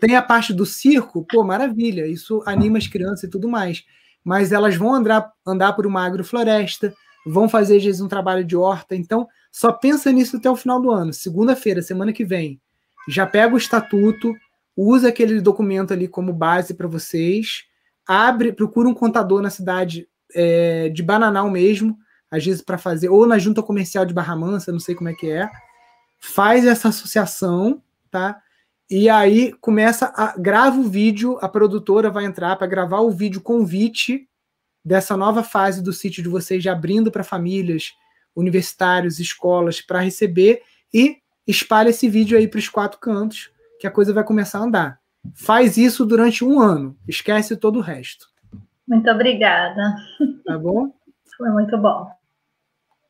Tem a parte do circo, pô, maravilha, isso anima as crianças e tudo mais. Mas elas vão andar, andar por uma agrofloresta, vão fazer, às vezes, um trabalho de horta. Então, só pensa nisso até o final do ano. Segunda-feira, semana que vem, já pega o estatuto, usa aquele documento ali como base para vocês, abre, procura um contador na cidade é, de Bananal mesmo, às vezes para fazer, ou na junta comercial de Barra Mansa, não sei como é que é, faz essa associação, tá? E aí começa a grava o vídeo, a produtora vai entrar para gravar o vídeo convite dessa nova fase do sítio de vocês abrindo para famílias, universitários, escolas para receber e espalha esse vídeo aí para os quatro cantos que a coisa vai começar a andar. Faz isso durante um ano, esquece todo o resto. Muito obrigada. Tá bom? Foi muito bom.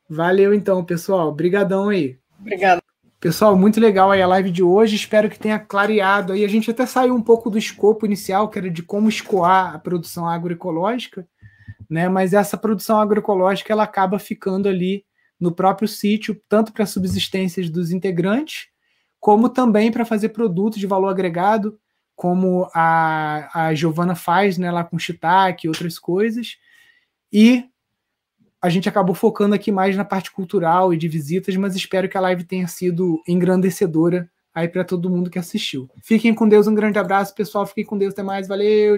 Valeu então, pessoal. Obrigadão aí. Obrigada. Pessoal, muito legal aí a live de hoje. Espero que tenha clareado aí. A gente até saiu um pouco do escopo inicial, que era de como escoar a produção agroecológica, né? Mas essa produção agroecológica ela acaba ficando ali no próprio sítio, tanto para subsistências dos integrantes, como também para fazer produtos de valor agregado, como a, a Giovana faz, né, lá com shiitake e outras coisas. E a gente acabou focando aqui mais na parte cultural e de visitas, mas espero que a live tenha sido engrandecedora aí para todo mundo que assistiu. Fiquem com Deus, um grande abraço, pessoal. Fiquem com Deus, até mais, valeu.